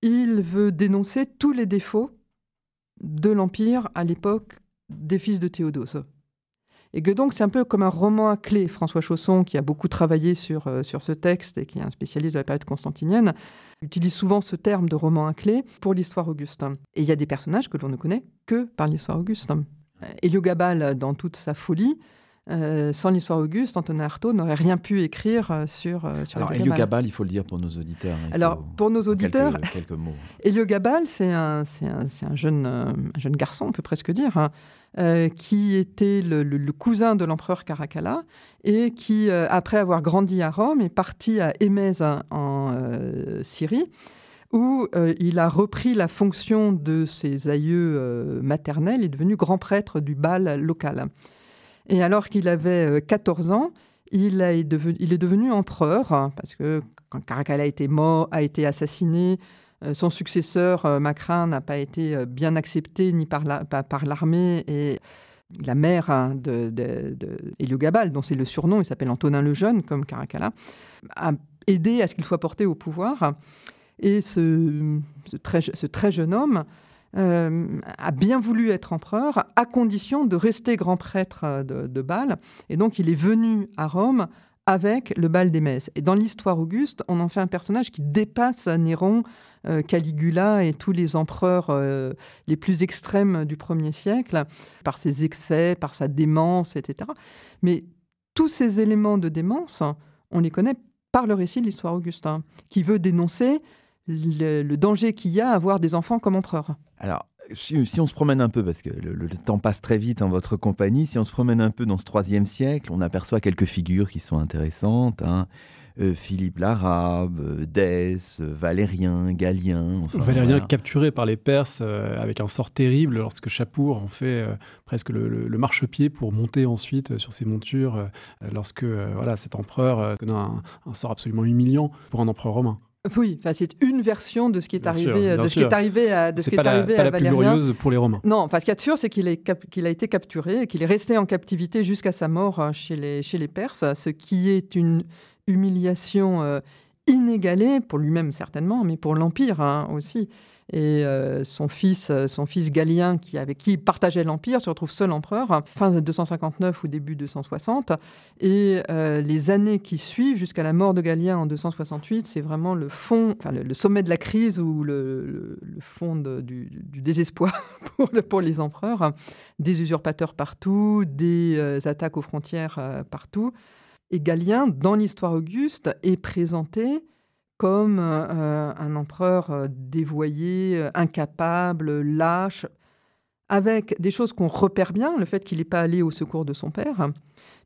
il veut dénoncer tous les défauts de l'Empire à l'époque des fils de Théodose. Et que donc c'est un peu comme un roman à clé. François Chausson, qui a beaucoup travaillé sur, euh, sur ce texte et qui est un spécialiste de la période constantinienne, utilise souvent ce terme de roman à clé pour l'histoire Auguste. Et il y a des personnages que l'on ne connaît que par l'histoire Auguste. Héliogabal, dans toute sa folie, euh, sans l'histoire Auguste, Antonin Artaud n'aurait rien pu écrire euh, sur, euh, sur Alors, Héliogabal, il faut le dire pour nos auditeurs. Hein, Alors, pour nos auditeurs, quelques, quelques mots. Héliogabal, c'est un, un, un, jeune, un jeune garçon, on peut presque dire, hein, euh, qui était le, cousin de l'empereur Caracalla et qui, euh, après avoir grandi à Rome, est parti à Émèse en euh, Syrie où il a repris la fonction de ses aïeux maternels, il est devenu grand prêtre du bal local. Et alors qu'il avait 14 ans, il, a, il, est devenu empereur, parce que quand Caracalla a été mort, a été assassiné, son successeur, euh, Macrin, n'a pas été euh, bien accepté ni par l'armée la, et la mère hein, de, de, de Héliogabal, dont c'est le surnom, il s'appelle Antonin le Jeune, comme Caracalla, a aidé à ce qu'il soit porté au pouvoir. Et ce, très, jeune homme euh, a bien voulu être empereur à condition de rester grand prêtre de, de Bâle. Et donc il est venu à Rome avec le bal des messes. Et dans l'histoire Auguste, on en fait un personnage qui dépasse Néron, euh, Caligula et tous les empereurs euh, les plus extrêmes du premier siècle, par ses excès, par sa démence, etc. Mais tous ces éléments de démence, on les connaît par le récit de l'histoire Auguste, hein, qui veut dénoncer le, danger qu'il y a à avoir des enfants comme empereurs. Alors, si, on se promène un peu, parce que le, le, temps passe très vite en votre compagnie, si on se promène un peu dans ce troisième siècle, on aperçoit quelques figures qui sont intéressantes. Hein. Euh, Philippe l'Arabe, euh, Dès, euh, Valérien, Galien. Enfin, Valérien voilà. capturé par les Perses euh, avec un sort terrible lorsque Chapour en fait euh, presque le, le, le marchepied pour monter ensuite sur ses montures lorsque voilà, cet empereur connaît un, un sort absolument humiliant pour un empereur romain. Oui, enfin, c'est une version de ce qui est bien arrivé, sûr, de ce qui est arrivé à, de ce qui est arrivé la, pas à la plus glorieuse pour les Romains. Non, enfin, ce qu'il y a de sûr, c'est qu'il qu a été capturé et qu'il est resté en captivité jusqu'à sa mort chez les, chez les Perses, ce qui est une humiliation euh, inégalée pour lui-même certainement, mais pour l'empire hein, aussi. Et euh, son fils, son fils Galien, qui, avec qui il partageait l'Empire, se retrouve seul empereur, fin 259 ou début 260. Et euh, les années qui suivent, jusqu'à la mort de Galien en 268, c'est vraiment le fond, enfin, le, sommet de la crise ou le, fond du, désespoir pour, les empereurs. Des usurpateurs partout, des euh, attaques aux frontières euh, partout. Et Galien, dans l'histoire auguste, est présenté comme euh, un empereur euh, dévoyé, euh, incapable, lâche, avec des choses qu'on repère bien, le fait qu'il n'est pas allé au secours de son père,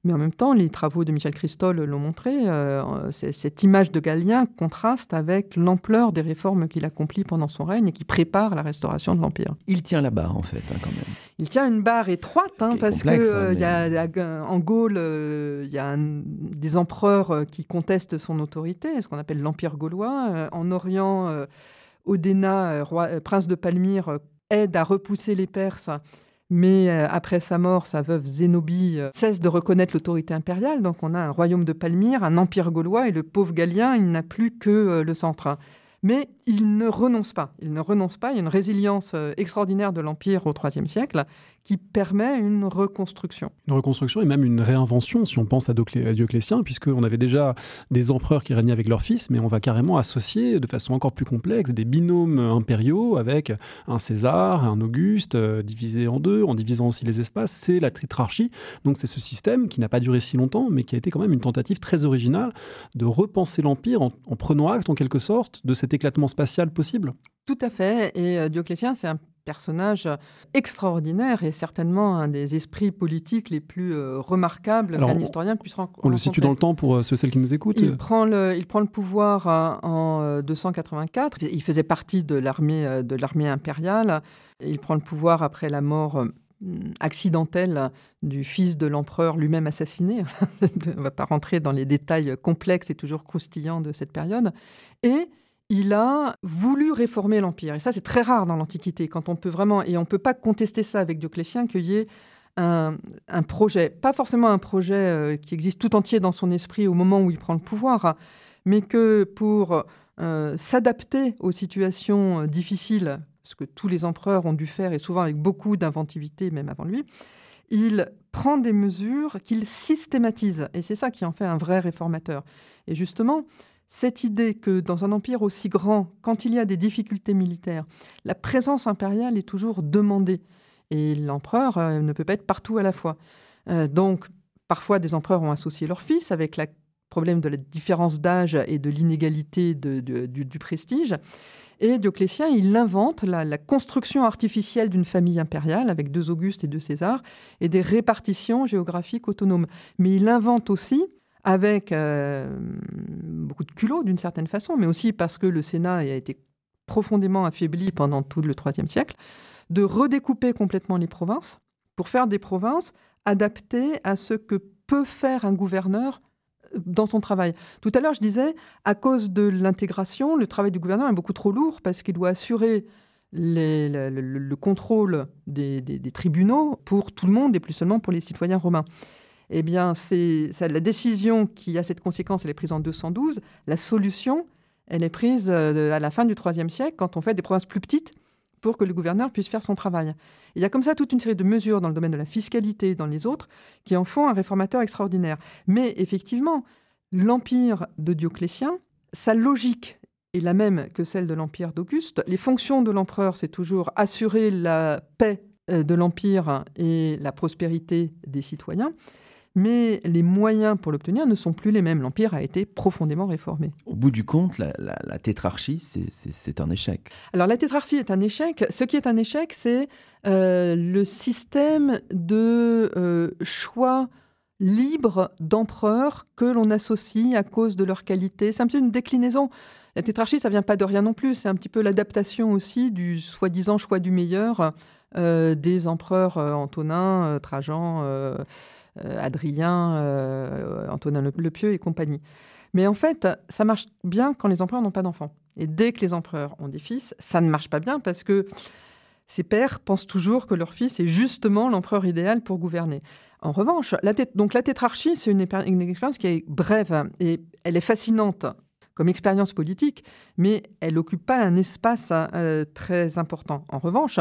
mais en même temps, les travaux de Michel Christol l'ont montré, euh, cette image de Galien contraste avec l'ampleur des réformes qu'il accomplit pendant son règne et qui prépare la restauration de l'Empire. Il tient la barre, en fait, hein, quand même. Il tient une barre étroite, hein, parce que mais... y a, en Gaule, il euh, y a un, des empereurs euh, qui contestent son autorité, ce qu'on appelle l'Empire gaulois. Euh, en Orient, euh, Odena, roi, prince de Palmyre, aide à repousser les Perses mais euh, après sa mort, sa veuve Zénobie euh, cesse de reconnaître l'autorité impériale. Donc on a un royaume de Palmyre, un empire gaulois, et le pauvre Galien, il n'a plus que euh, le centre. Mais il ne renonce pas. Il ne renonce pas. Il y a une résilience extraordinaire de l'Empire au IIIe siècle qui permet une reconstruction. Une reconstruction et même une réinvention, si on pense à, Doclé à Dioclétien, puisqu'on avait déjà des empereurs qui régnaient avec leurs fils, mais on va carrément associer de façon encore plus complexe des binômes impériaux avec un César, un Auguste, euh, divisé en deux, en divisant aussi les espaces. C'est la tritrarchie. Donc c'est ce système qui n'a pas duré si longtemps, mais qui a été quand même une tentative très originale de repenser l'Empire en, en prenant acte, en quelque sorte, de cet éclatement spatial possible. Tout à fait. Et euh, Dioclétien, c'est un personnage extraordinaire et certainement un des esprits politiques les plus euh, remarquables qu'un historien puisse rencontrer. On le situe dans le temps pour euh, ceux celles qui nous écoutent. Il prend le, il prend le pouvoir euh, en 284. Il faisait partie de l'armée de l'armée impériale. Il prend le pouvoir après la mort accidentelle du fils de l'empereur lui-même assassiné. On ne va pas rentrer dans les détails complexes et toujours croustillants de cette période. Et il a voulu réformer l'Empire. Et ça, c'est très rare dans l'Antiquité, quand on peut vraiment, et on ne peut pas contester ça avec Dioclétien, qu'il y ait un, projet, pas forcément un projet euh, qui existe tout entier dans son esprit au moment où il prend le pouvoir, mais que pour euh, s'adapter aux situations euh, difficiles, ce que tous les empereurs ont dû faire, et souvent avec beaucoup d'inventivité, même avant lui, il prend des mesures qu'il systématise. Et c'est ça qui en fait un vrai réformateur. Et justement, cette idée que dans un empire aussi grand, quand il y a des difficultés militaires, la présence impériale est toujours demandée. Et l'empereur euh, ne peut pas être partout à la fois. Euh, donc, Parfois, des empereurs ont associé leurs fils avec le problème de la différence d'âge et de l'inégalité du, prestige. Et Dioclétien, il invente la, construction artificielle d'une famille impériale avec deux Augustes et deux Césars et des répartitions géographiques autonomes. Mais il invente aussi, avec euh, beaucoup de culot d'une certaine façon, mais aussi parce que le Sénat a été profondément affaibli pendant tout le IIIe siècle, de redécouper complètement les provinces pour faire des provinces adaptées à ce que peut faire un gouverneur dans son travail. Tout à l'heure, je disais, à cause de l'intégration, le travail du gouverneur est beaucoup trop lourd parce qu'il doit assurer le, contrôle des, tribunaux pour tout le monde et plus seulement pour les citoyens romains. Eh bien, c'est la décision qui a cette conséquence, elle est prise en 212. La solution, elle est prise euh, à la fin du IIIe siècle, quand on fait des provinces plus petites pour que le gouverneur puisse faire son travail. Il y a comme ça toute une série de mesures dans le domaine de la fiscalité et dans les autres qui en font un réformateur extraordinaire. Mais effectivement, l'empire de Dioclétien, sa logique est la même que celle de l'empire d'Auguste. Les fonctions de l'empereur, c'est toujours assurer la paix euh, de l'empire et la prospérité des citoyens mais les moyens pour l'obtenir ne sont plus les mêmes. L'Empire a été profondément réformé. Au bout du compte, la, tétrarchie, c'est un échec. Alors la tétrarchie est un échec. Ce qui est un échec, c'est euh, le système de euh, choix libre d'empereurs que l'on associe à cause de leur qualité. C'est un peu une déclinaison. La tétrarchie, ça vient pas de rien non plus. C'est un petit peu l'adaptation aussi du soi-disant choix du meilleur euh, des empereurs Antonin, Trajan. Euh, Adrien, euh, Antonin Le Pieux et compagnie. Mais en fait, ça marche bien quand les empereurs n'ont pas d'enfants. Et dès que les empereurs ont des fils, ça ne marche pas bien parce que ces pères pensent toujours que leur fils est justement l'empereur idéal pour gouverner. En revanche, la, donc la tétrarchie, c'est une, expérience qui est brève et elle est fascinante comme expérience politique, mais elle n'occupe pas un espace euh, très important. En revanche,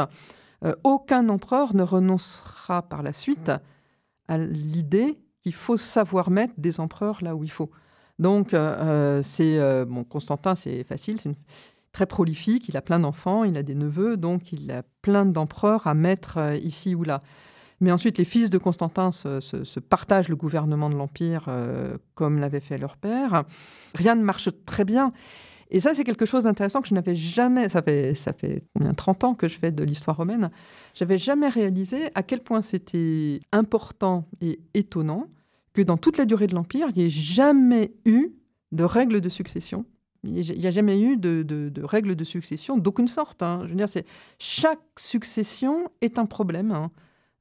aucun empereur ne renoncera par la suite à l'idée qu'il faut savoir mettre des empereurs là où il faut. Donc, euh, euh, c'est euh, bon, Constantin, c'est facile, c'est très prolifique, il a plein d'enfants, il a des neveux, donc il a plein d'empereurs à mettre ici ou là. Mais ensuite, les fils de Constantin se, partagent le gouvernement de l'Empire comme l'avait fait leur père. Rien ne marche très bien. Et ça, c'est quelque chose d'intéressant que je n'avais jamais, ça fait, ça fait combien, 30 ans que je fais de l'histoire romaine, j'avais jamais réalisé à quel point c'était important et étonnant que dans toute la durée de l'Empire, il n'y ait jamais eu de règles de succession. Il n'y a jamais eu de, règles de succession d'aucune sorte. Hein. Je veux dire, chaque succession est un problème, hein.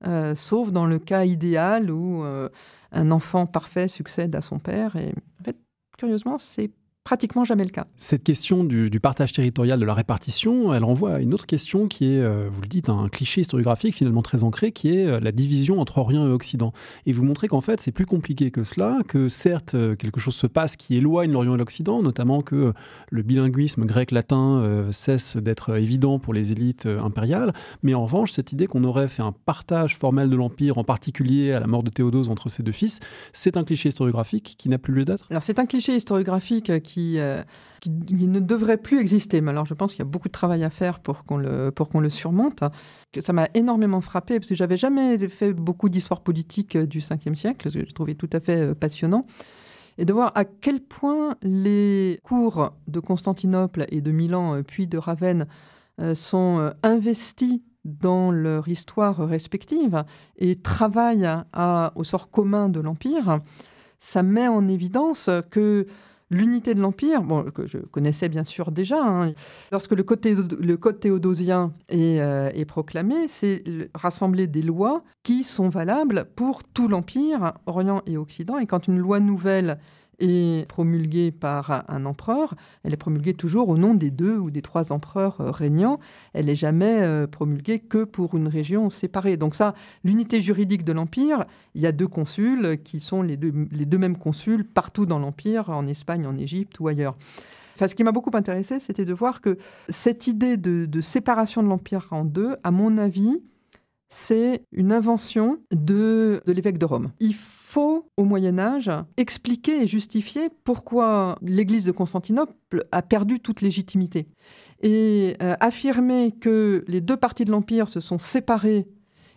euh, sauf dans le cas idéal où euh, un enfant parfait succède à son père. Et en fait, curieusement, c'est pratiquement jamais le cas. Cette question du, partage territorial de la répartition, elle renvoie à une autre question qui est, euh, vous le dites, un cliché historiographique finalement très ancré, qui est euh, la division entre Orient et Occident. Et vous montrez qu'en fait, c'est plus compliqué que cela, que certes, euh, quelque chose se passe qui éloigne l'Orient et l'Occident, notamment que le bilinguisme grec-latin cesse d'être évident pour les élites impériales, mais en revanche, cette idée qu'on aurait fait un partage formel de l'Empire, en particulier à la mort de Théodose entre ses deux fils, c'est un cliché historiographique qui n'a plus lieu d'être? Alors c'est un cliché historiographique qui euh, qui, ne devrait plus exister. Mais alors, je pense qu'il y a beaucoup de travail à faire pour qu'on le, pour qu'on le surmonte. Ça m'a énormément frappé parce que j'avais jamais fait beaucoup d'histoire politique euh, du 5e siècle, que j'ai trouvé tout à fait euh, passionnant. Et de voir à quel point les cours de Constantinople et de Milan, puis de Ravenne, sont investis dans leur histoire respective et travaillent au sort commun de l'Empire, ça met en évidence que L'unité de l'Empire, que je connaissais bien sûr déjà, hein. lorsque le code, théodosien est, euh, est proclamé, c'est rassembler des lois qui sont valables pour tout l'Empire, Orient et Occident. Et quand une loi nouvelle est promulguée par un empereur, elle est promulguée toujours au nom des deux ou des trois empereurs euh, régnants. Elle n'est jamais euh, promulguée que pour une région séparée. Donc ça, l'unité juridique de l'Empire, il y a deux consuls qui sont les deux, les deux mêmes consuls partout dans l'Empire, en Espagne, en Égypte ou ailleurs. Enfin, ce qui m'a beaucoup intéressé, c'était de voir que cette idée de, séparation de l'Empire en deux, à mon avis, c'est une invention de, l'évêque de Rome. Faut, au Moyen Âge, expliquer et justifier pourquoi l'Église de Constantinople a perdu toute légitimité. Et euh, affirmer que les deux parties de l'Empire se sont séparées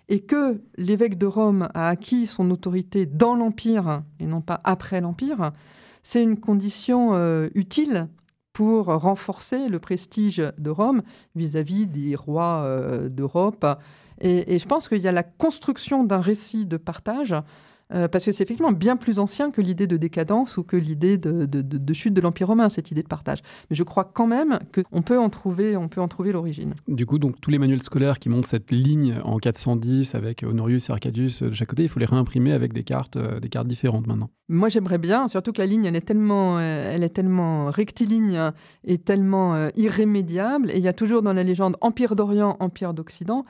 et que l'évêque de Rome a acquis son autorité dans l'Empire et non pas après l'Empire, c'est une condition euh, utile pour renforcer le prestige de Rome vis-à-vis des rois euh, d'Europe. et, je pense qu'il y a la construction d'un récit de partage euh, parce que c'est effectivement bien plus ancien que l'idée de décadence ou que l'idée de, chute de l'Empire romain, cette idée de partage. Mais je crois quand même qu'on peut en trouver, on peut en trouver l'origine. Du coup, donc tous les manuels scolaires qui montrent cette ligne en 410 avec Honorius et Arcadius de chaque côté, il faut les réimprimer avec des cartes, euh, des cartes différentes maintenant. Moi, j'aimerais bien, surtout que la ligne, elle est tellement, euh, elle est tellement rectiligne et tellement irrémédiable. Et il y a toujours dans la légende Empire d'Orient, Empire d'Occident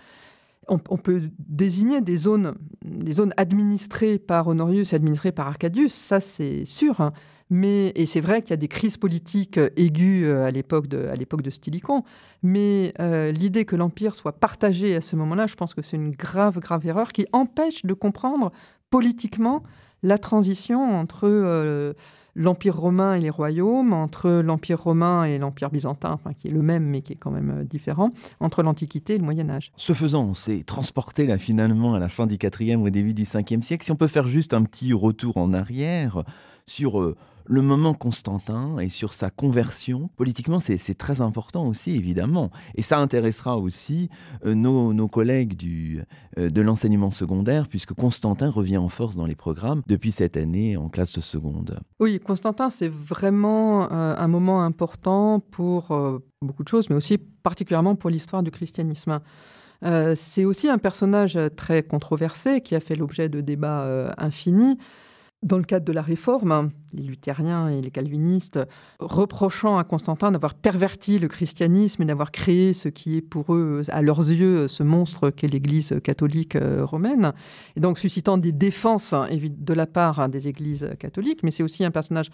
on, peut désigner des zones, des zones administrées par Honorius et administrées par Arcadius, ça c'est sûr. Hein. Mais, et c'est vrai qu'il y a des crises politiques euh, aiguës euh, à l'époque de, à de mais euh, l'idée que l'Empire soit partagé à ce moment-là, je pense que c'est une grave, grave erreur qui empêche de comprendre politiquement la transition entre l'Empire romain et les royaumes, entre l'Empire romain et l'Empire byzantin, enfin, qui est le même mais qui est quand même euh, différent, entre l'Antiquité et le Moyen Âge. Ce faisant, on s'est transporté là finalement à la fin du 4e au début du 5e siècle. Si on peut faire juste un petit retour en arrière sur... Euh, le moment Constantin et sur sa conversion, politiquement, c'est très important aussi, évidemment. Et ça intéressera aussi euh, nos, collègues du, euh, de l'enseignement secondaire, puisque Constantin revient en force dans les programmes depuis cette année en classe de seconde. Oui, Constantin, c'est vraiment euh, un moment important pour beaucoup de choses, mais aussi particulièrement pour l'histoire du christianisme. c'est aussi un personnage très controversé qui a fait l'objet de débats infinis. Dans le cadre de la réforme, les luthériens et les calvinistes reprochant à Constantin d'avoir perverti le christianisme et d'avoir créé ce qui est pour eux, à leurs yeux, ce monstre qu'est l'Église catholique euh, romaine, et donc suscitant des défenses hein, de la part des églises catholiques, mais c'est aussi un personnage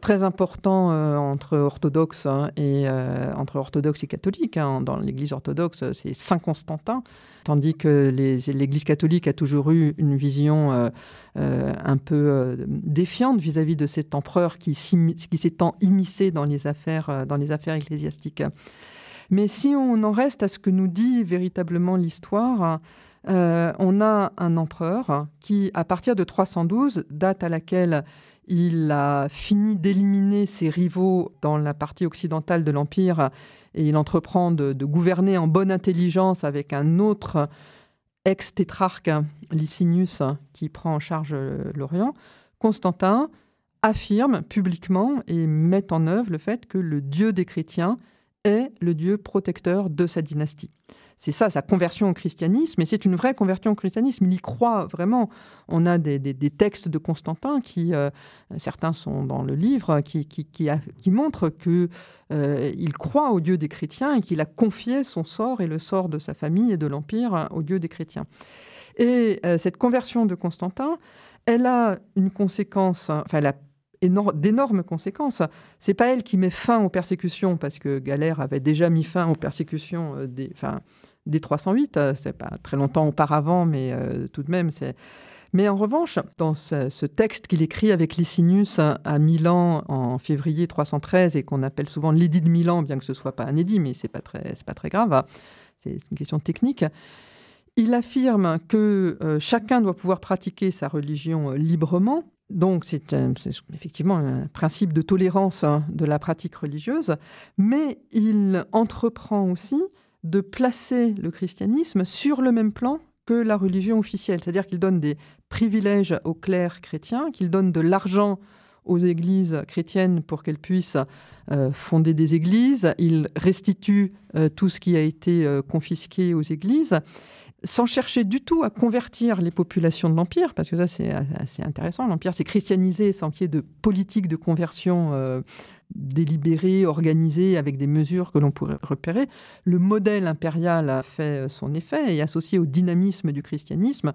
très important euh, entre orthodoxes hein, et euh, entre orthodoxes et catholiques. Dans l'Église orthodoxe, c'est Saint Constantin, tandis que l'Église catholique a toujours eu une vision un peu défiante vis-à-vis -vis de cet empereur qui, s'est tant immiscé dans les, affaires, euh, dans les affaires ecclésiastiques. Mais si on en reste à ce que nous dit véritablement l'histoire, euh, on a un empereur qui, à partir de 312, date à laquelle il a fini d'éliminer ses rivaux dans la partie occidentale de l'Empire et il entreprend de, gouverner en bonne intelligence avec un autre ex-tétrarque, Licinius, qui prend en charge l'Orient. Constantin affirme publiquement et met en œuvre le fait que le Dieu des chrétiens est le Dieu protecteur de sa dynastie. C'est ça, sa conversion au christianisme, et c'est une vraie conversion au christianisme. Il y croit vraiment. On a des, textes de Constantin qui, euh, certains sont dans le livre, qui, qui, montrent qu'il euh, croit au Dieu des chrétiens et qu'il a confié son sort et le sort de sa famille et de l'Empire au Dieu des chrétiens. Et euh, cette conversion de Constantin, elle a une conséquence, enfin, elle a d'énormes conséquences. C'est pas elle qui met fin aux persécutions, parce que Galère avait déjà mis fin aux persécutions euh, des, enfin, des 308. Euh, c'est pas très longtemps auparavant, mais euh, tout de même, c'est. Mais en revanche, dans ce, texte qu'il écrit avec Licinius à Milan en février 313 et qu'on appelle souvent l'édit de Milan, bien que ce soit pas un édit, mais c'est pas très, pas très grave. C'est une question technique. Il affirme que chacun doit pouvoir pratiquer sa religion librement, donc c'est effectivement un principe de tolérance hein, de la pratique religieuse, mais il entreprend aussi de placer le christianisme sur le même plan que la religion officielle, c'est-à-dire qu'il donne des privilèges aux clercs chrétiens, qu'il donne de l'argent aux églises chrétiennes pour qu'elles puissent euh, fonder des églises, il restitue euh, tout ce qui a été euh, confisqué aux églises sans chercher du tout à convertir les populations de l'Empire, parce que ça c'est assez intéressant, l'Empire s'est christianisé sans qu'il y ait de politique de conversion euh, délibérée, organisée, avec des mesures que l'on pourrait repérer. Le modèle impérial a fait son effet et associé au dynamisme du christianisme,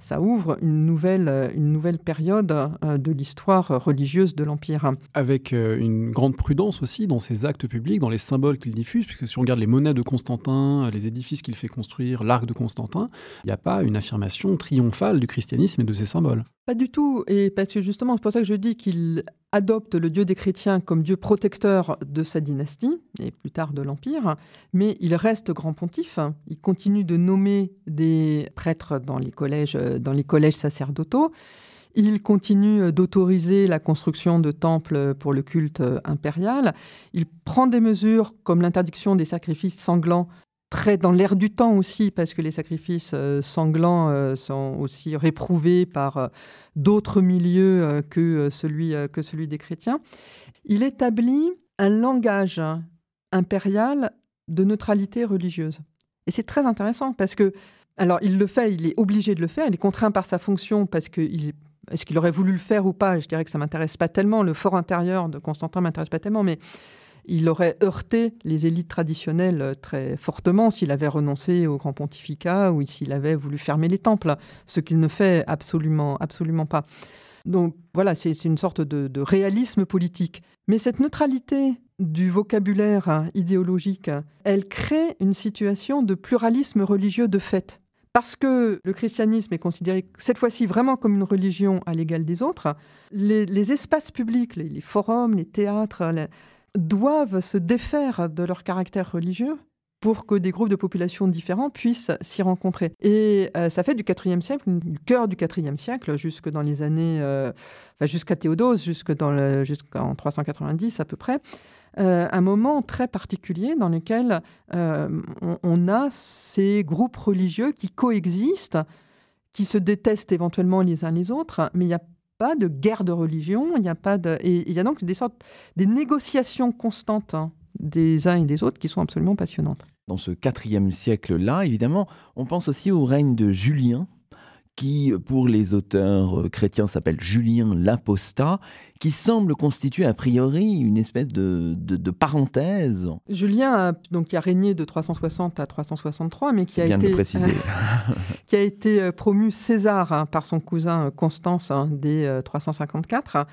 ça ouvre une nouvelle, euh, une nouvelle période euh, de l'histoire religieuse de l'Empire. Avec euh, une grande prudence aussi dans ses actes publics, dans les symboles qu'il diffuse, puisque si on regarde les monnaies de Constantin, les édifices qu'il fait construire, l'arc de Constantin, il n'y a pas une affirmation triomphale du christianisme et de ses symboles. Pas du tout, et parce que justement, c'est pour ça que je dis qu'il adopte le dieu des chrétiens comme dieu protecteur de sa dynastie et plus tard de l'Empire, mais il reste grand pontife. Il continue de nommer des prêtres dans les collèges, dans les collèges sacerdotaux. Il continue d'autoriser la construction de temples pour le culte impérial. Il prend des mesures comme l'interdiction des sacrifices sanglants très dans l'air du temps aussi, parce que les sacrifices euh, sanglants euh, sont aussi réprouvés par euh, d'autres milieux que, celui, que celui des chrétiens. Il établit un langage impérial de neutralité religieuse. Et c'est très intéressant parce que, alors il le fait, il est obligé de le faire, il est contraint par sa fonction parce qu'il est-ce qu'il aurait voulu le faire ou pas? Je dirais que ça m'intéresse pas tellement. Le fort intérieur de Constantin m'intéresse pas tellement, mais il aurait heurté les élites traditionnelles euh, très fortement s'il avait renoncé au grand pontificat ou s'il avait voulu fermer les temples, ce qu'il ne fait absolument, absolument pas. Donc voilà, c'est une sorte de, réalisme politique. Mais cette neutralité du vocabulaire hein, idéologique, elle crée une situation de pluralisme religieux de fait. Parce que le christianisme est considéré cette fois-ci vraiment comme une religion à l'égal des autres, les, espaces publics, les, forums, les théâtres, doivent se défaire de leur caractère religieux pour que des groupes de populations différents puissent s'y rencontrer. Et euh, ça fait du IVe siècle, du cœur du IVe siècle, jusque dans les années, euh, jusqu'à Théodose, jusqu'en 390 à peu près, euh, un moment très particulier dans lequel on, on, a ces groupes religieux qui coexistent, qui se détestent éventuellement les uns les autres, mais il n'y a pas de guerre de religion, il n'y a pas de... Il y a donc des sortes, des négociations constantes hein, des uns et des autres qui sont absolument passionnantes. Dans ce quatrième siècle-là, évidemment, on pense aussi au règne de Julien, qui, pour les auteurs euh, chrétiens, s'appelle Julien l'Apostat, qui semble constituer a priori une espèce de, parenthèse. Julien, a, donc, qui a régné de 360 à 363, mais qui a, été, qui a été euh, promu César hein, par son cousin euh, Constance hein, dès 354.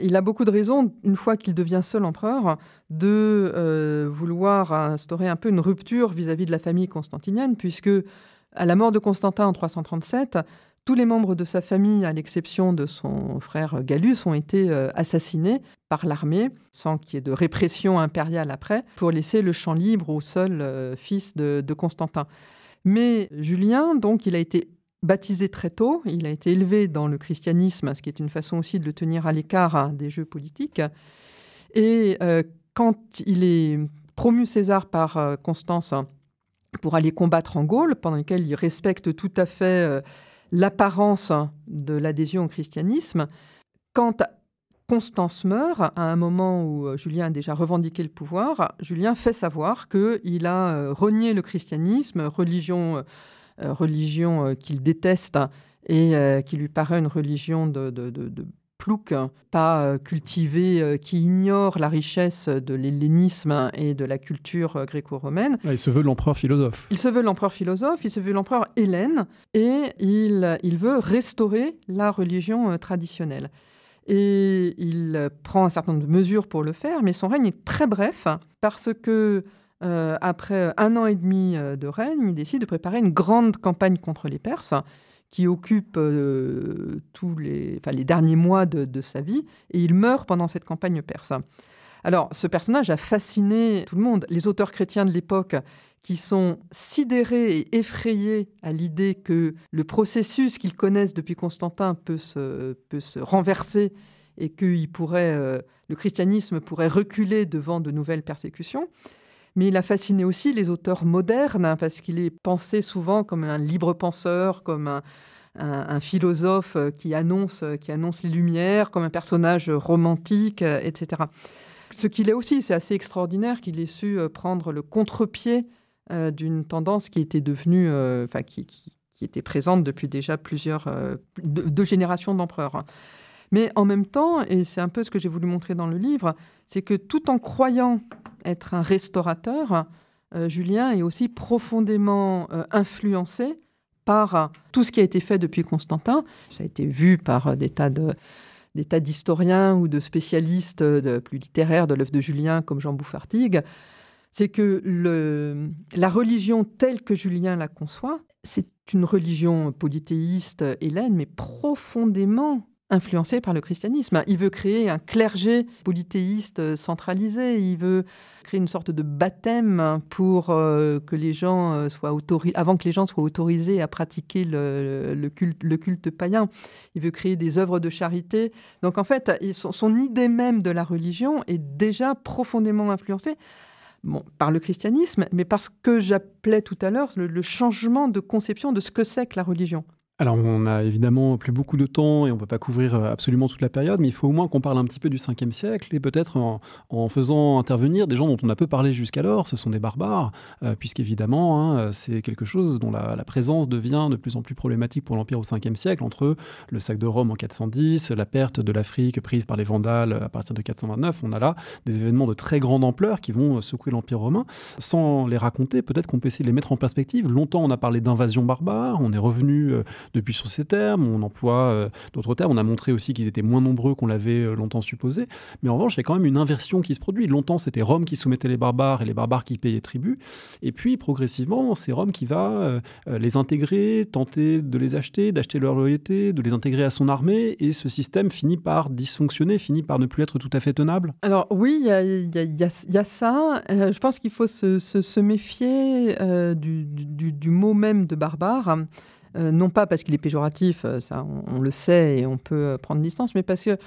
Il a beaucoup de raisons, une fois qu'il devient seul empereur, de vouloir instaurer un peu une rupture vis-à-vis -vis de la famille constantinienne, puisque à la mort de Constantin en 337, tous les membres de sa famille, à l'exception de son frère Gallus, ont été euh, assassinés par l'armée, sans qu'il y ait de répression impériale après, pour laisser le champ libre au seul euh, fils de, Constantin. Mais Julien, donc, il a été baptisé très tôt, il a été élevé dans le christianisme, ce qui est une façon aussi de le tenir à l'écart hein, des jeux politiques. Et euh, quand il est promu César par Constance, pour aller combattre en Gaule, pendant lequel il respecte tout à fait euh, l'apparence de l'adhésion au christianisme. Quand Constance meurt, à un moment où euh, Julien a déjà revendiqué le pouvoir, Julien fait savoir qu'il a euh, renié le christianisme, religion, religion qu'il déteste et qui lui paraît une religion de, de plouc, pas euh, cultivé, euh, qui ignore la richesse de l'hellénisme et de la culture euh, gréco-romaine. Il se veut l'empereur philosophe. Il se veut l'empereur philosophe, il se veut l'empereur hélène, et il, il veut restaurer la religion traditionnelle. Et il prend un certain nombre de mesures pour le faire, mais son règne est très bref, parce que après un an et demi de règne, il décide de préparer une grande campagne contre les Perses qui occupe euh, tous les, les derniers mois de, sa vie, et il meurt pendant cette campagne perse. Alors, ce personnage a fasciné tout le monde. Les auteurs chrétiens de l'époque qui sont sidérés et effrayés à l'idée que le processus qu'ils connaissent depuis Constantin peut se, peut se renverser et que pourrait, euh, le christianisme pourrait reculer devant de nouvelles persécutions. Mais il a fasciné aussi les auteurs modernes, hein, parce qu'il est pensé souvent comme un libre penseur, comme un, philosophe euh, qui annonce, euh, qui annonce les lumières, comme un personnage romantique, euh, etc. Ce qu'il est aussi, c'est assez extraordinaire qu'il ait su prendre le contre-pied d'une tendance qui était devenue, enfin, qui, était présente depuis déjà plusieurs, deux, générations d'empereurs. Mais en même temps, et c'est un peu ce que j'ai voulu montrer dans le livre, c'est que tout en croyant être un restaurateur, euh, Julien est aussi profondément euh, influencé par tout ce qui a été fait depuis Constantin. Ça a été vu par des tas de des tas d'historiens ou de spécialistes plus littéraires de l'œuvre de Julien comme Jean Bouffartigue, c'est que la religion telle que Julien la conçoit, c'est une religion polythéiste hélène, mais profondément influencé par le christianisme. Il veut créer un clergé polythéiste centralisé. Il veut créer une sorte de baptême pour euh, que les gens euh, soient autorisés, avant que les gens soient autorisés à pratiquer le, culte, le culte païen. Il veut créer des œuvres de charité. Donc en fait, son, idée même de la religion est déjà profondément influencée. Bon, par le christianisme, mais parce que j'appelais tout à l'heure le changement de conception de ce que c'est que la religion. Alors, on a évidemment plus beaucoup de temps et on ne peut pas couvrir euh, absolument toute la période, mais il faut au moins qu'on parle un petit peu du 5e siècle et peut-être en, faisant intervenir des gens dont on a peu parlé jusqu'alors, ce sont des barbares, euh, puisqu'évidemment, hein, c'est quelque chose dont la, présence devient de plus en plus problématique pour l'Empire au 5e siècle, entre le sac de Rome en 410, la perte de l'Afrique prise par les Vandales à partir de 429. On a là des événements de très grande ampleur qui vont secouer l'Empire romain. Sans les raconter, peut-être qu'on peut essayer de les mettre en perspective. Longtemps, on a parlé d'invasion barbare, on est revenu. Euh, depuis sur ces termes, on emploie euh, d'autres termes, on a montré aussi qu'ils étaient moins nombreux qu'on l'avait euh, longtemps supposé, mais en revanche, il y a quand même une inversion qui se produit. Longtemps, c'était Rome qui soumettait les barbares et les barbares qui payaient tribut, et puis progressivement, c'est Rome qui va euh, les intégrer, tenter de les acheter, d'acheter leur loyauté, de les intégrer à son armée, et ce système finit par dysfonctionner, finit par ne plus être tout à fait tenable. Alors oui, il y, a, ça. je pense qu'il faut se, méfier du, mot même de barbare. Euh, non pas parce qu'il est péjoratif, euh, ça on, le sait et on peut euh, prendre distance, mais parce que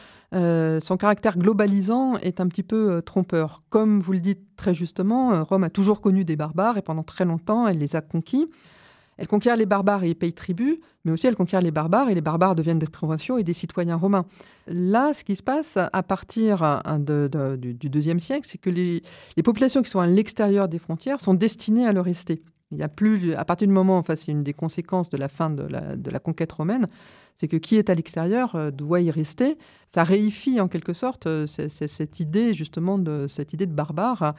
son caractère globalisant est un petit peu trompeur. Comme vous le dites très justement, Rome a toujours connu des barbares et pendant très longtemps elle les a conquis. Elle conquiert les barbares et paye tribut, mais aussi elle conquiert les barbares et les barbares deviennent des provinciaux et des citoyens romains. Là, ce qui se passe à partir du, deuxième siècle, c'est que les populations qui sont à l'extérieur des frontières sont destinées à le rester. Il y a plus, à partir du moment, enfin, c'est une des conséquences de la fin de la, conquête romaine, c'est que qui est à l'extérieur euh, doit y rester. Ça réifie en quelque sorte euh, cette idée justement de cette idée de barbare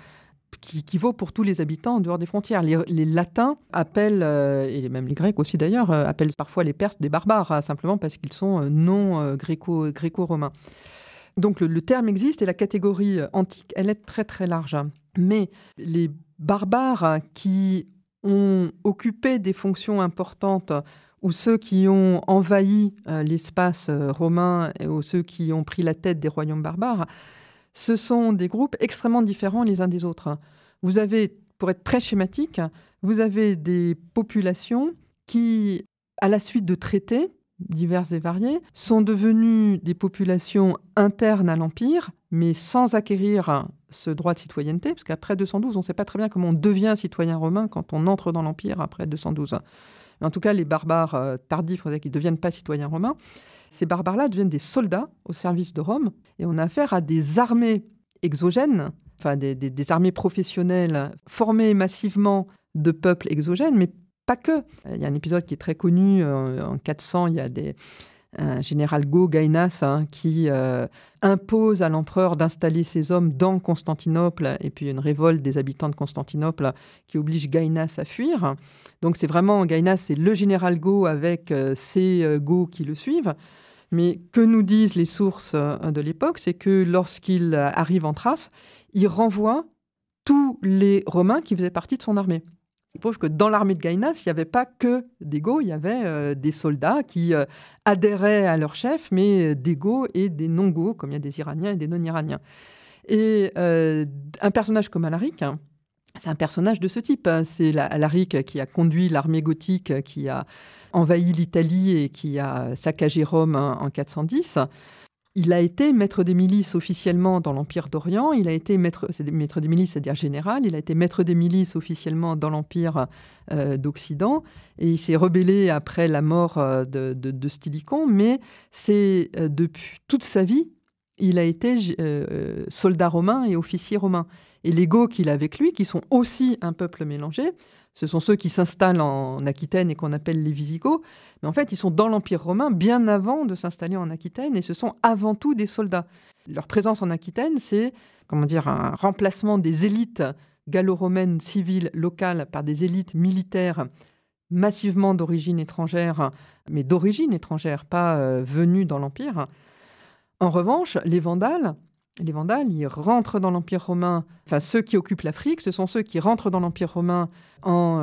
qui, vaut pour tous les habitants en dehors des frontières. Les, latins appellent, euh, et même les grecs aussi d'ailleurs, appellent parfois les perses des barbares, hein, simplement parce qu'ils sont non gréco, gréco-romains. Donc le, le, terme existe et la catégorie antique, elle est très très large. Mais les barbares qui ont occupé des fonctions importantes ou ceux qui ont envahi euh, l'espace euh, romain ou ceux qui ont pris la tête des royaumes barbares, ce sont des groupes extrêmement différents les uns des autres. Vous avez, pour être très schématique, vous avez des populations qui, à la suite de traités divers et variés, sont devenues des populations internes à l'Empire, mais sans acquérir ce droit de citoyenneté, parce qu'après 212, on ne sait pas très bien comment on devient citoyen romain quand on entre dans l'Empire après 212. en tout cas, les barbares euh, tardifs, qui ne deviennent pas citoyens romains, ces barbares-là deviennent des soldats au service de Rome, et on a affaire à des armées exogènes, enfin des, armées professionnelles formées massivement de peuples exogènes, mais pas que. Il y a un épisode qui est très connu, euh, en 400, il y a des un général Go Gainas hein, qui euh, impose à l'empereur d'installer ses hommes dans Constantinople et puis une révolte des habitants de Constantinople qui oblige Gainas à fuir. Donc c'est vraiment Gainas, c'est le général Go avec euh, ses euh, qui le suivent. Mais que nous disent les sources de l'époque, c'est que lorsqu'il arrive en Thrace, il renvoie tous les Romains qui faisaient partie de son armée. Il prouve que dans l'armée de Gainas, il n'y avait pas que des Go, il y avait euh, des soldats qui euh, adhéraient à leur chef, mais euh, des Go et des non-Go, comme il y a des Iraniens et des non-Iraniens. Et un personnage comme Alaric, hein, c'est un personnage de ce type. Hein. C'est Alaric qui a conduit l'armée gothique, qui a envahi l'Italie et qui a saccagé Rome en 410. Il a été maître des milices officiellement dans l'Empire d'Orient, il a été maître, des milices, c'est-à-dire général, il a été maître des milices officiellement dans l'Empire euh, d'Occident, et il s'est rebellé après la mort euh, de, Stylicon, mais c'est euh, depuis toute sa vie, il a été soldat romain et officier romain. Et les Goths qu'il a avec lui, qui sont aussi un peuple mélangé, ce sont ceux qui s'installent en Aquitaine et qu'on appelle les Visigoths. Mais en fait, ils sont dans l'Empire romain bien avant de s'installer en Aquitaine et ce sont avant tout des soldats. Leur présence en Aquitaine, c'est comment dire un remplacement des élites gallo-romaines civiles locales par des élites militaires massivement d'origine étrangère, mais d'origine étrangère, pas euh, venues dans l'Empire. En revanche, les Vandales, les Vandales, ils rentrent dans l'Empire romain, enfin ceux qui occupent l'Afrique, ce sont ceux qui rentrent dans l'Empire romain en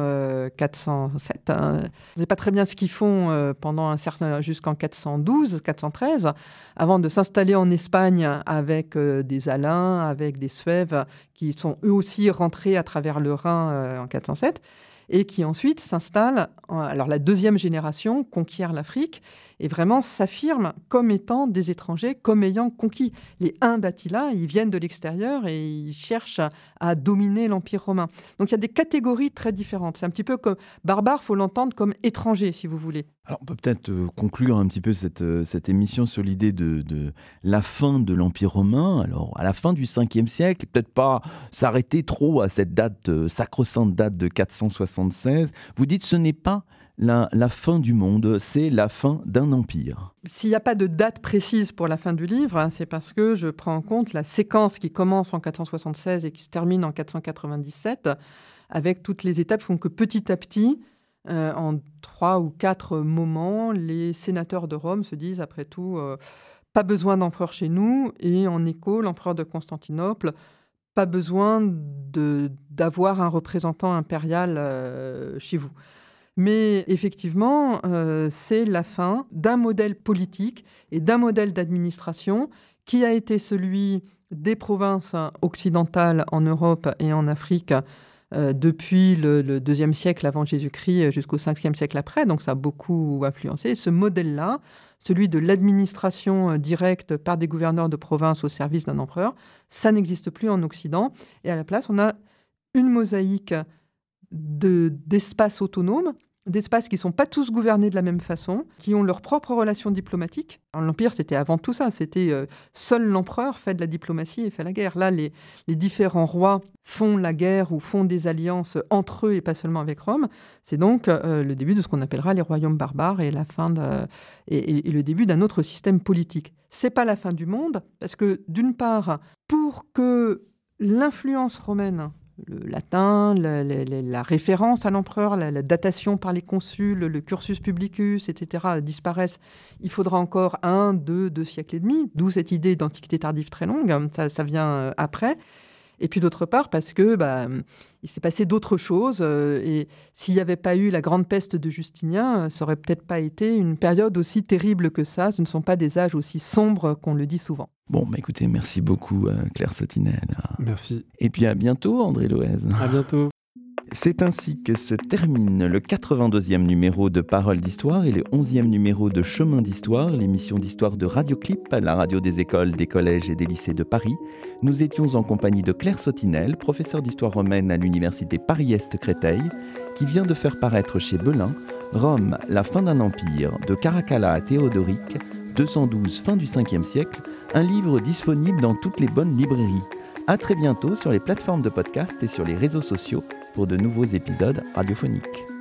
407. Euh, hein. Ne sais pas très bien ce qu'ils font euh, pendant un certain jusqu'en 412, 413, avant de s'installer en Espagne avec euh, des Alains, avec des Suèves, qui sont eux aussi rentrés à travers le Rhin en 407 et qui ensuite s'installe. Alors la deuxième génération conquiert l'Afrique et vraiment s'affirme comme étant des étrangers, comme ayant conquis. Les Huns d'Attila, ils viennent de l'extérieur et ils cherchent à, dominer l'Empire romain. Donc il y a des catégories très différentes. C'est un petit peu comme barbare, faut l'entendre comme étranger, si vous voulez. Alors on peut peut-être euh, conclure un petit peu cette, euh, cette émission sur l'idée de, de, la fin de l'Empire romain. Alors à la fin du 5e siècle, peut-être pas s'arrêter trop à cette date, euh, sacro-sainte date de 476. Vous dites ce n'est pas la, fin du monde, c'est la fin d'un empire. S'il n'y a pas de date précise pour la fin du livre, hein, c'est parce que je prends en compte la séquence qui commence en 476 et qui se termine en 497, avec toutes les étapes font que petit à petit, euh, en trois ou quatre moments, les sénateurs de Rome se disent, après tout, euh, pas besoin d'empereur chez nous, et en écho, l'empereur de Constantinople, pas besoin d'avoir un représentant impérial euh, chez vous. Mais effectivement, euh, c'est la fin d'un modèle politique et d'un modèle d'administration qui a été celui des provinces occidentales en Europe et en Afrique euh, depuis le, deuxième siècle avant Jésus-Christ jusqu'au cinquième siècle après. Donc ça a beaucoup influencé. Ce modèle-là, celui de l'administration directe par des gouverneurs de province au service d'un empereur, ça n'existe plus en Occident. Et à la place, on a une mosaïque d'espaces autonomes, d'espaces qui ne sont pas tous gouvernés de la même façon, qui ont leurs propres relations diplomatiques. L'Empire, c'était avant tout ça, c'était euh, seul l'empereur fait de la diplomatie et fait la guerre. Là, les, différents rois font la guerre ou font des alliances entre eux et pas seulement avec Rome. C'est donc euh, le début de ce qu'on appellera les royaumes barbares et, la fin de, et, et le début d'un autre système politique. C'est pas la fin du monde, parce que d'une part, pour que l'influence romaine le latin, la, référence à l'empereur, la, datation par les consuls, le cursus publicus, etc., disparaissent, il faudra encore un, deux, deux siècles et demi, d'où cette idée d'antiquité tardive très longue, ça vient euh, après. Et puis d'autre part, parce que bah, il s'est passé d'autres choses. Euh, et s'il n'y avait pas eu la grande peste de Justinien, euh, ça aurait peut-être pas été une période aussi terrible que ça. Ce ne sont pas des âges aussi sombres qu'on le dit souvent. Bon, bah écoutez, merci beaucoup euh, Claire Sotinel. Merci. Et puis à bientôt André Loez. À bientôt. C'est ainsi que se termine le 82e numéro de Paroles d'Histoire et le 11e numéro de Chemin d'Histoire, l'émission d'histoire de Radioclip, la radio des écoles, des collèges et des lycées de Paris. Nous étions en compagnie de Claire Sotinel, professeure d'histoire romaine à l'université Paris-Est Créteil, qui vient de faire paraître chez Belin Rome, la fin d'un empire, de Caracalla à Théodoric, 212 fin du 5e siècle, un livre disponible dans toutes les bonnes librairies. A très bientôt sur les plateformes de podcast et sur les réseaux sociaux pour de nouveaux épisodes radiophoniques.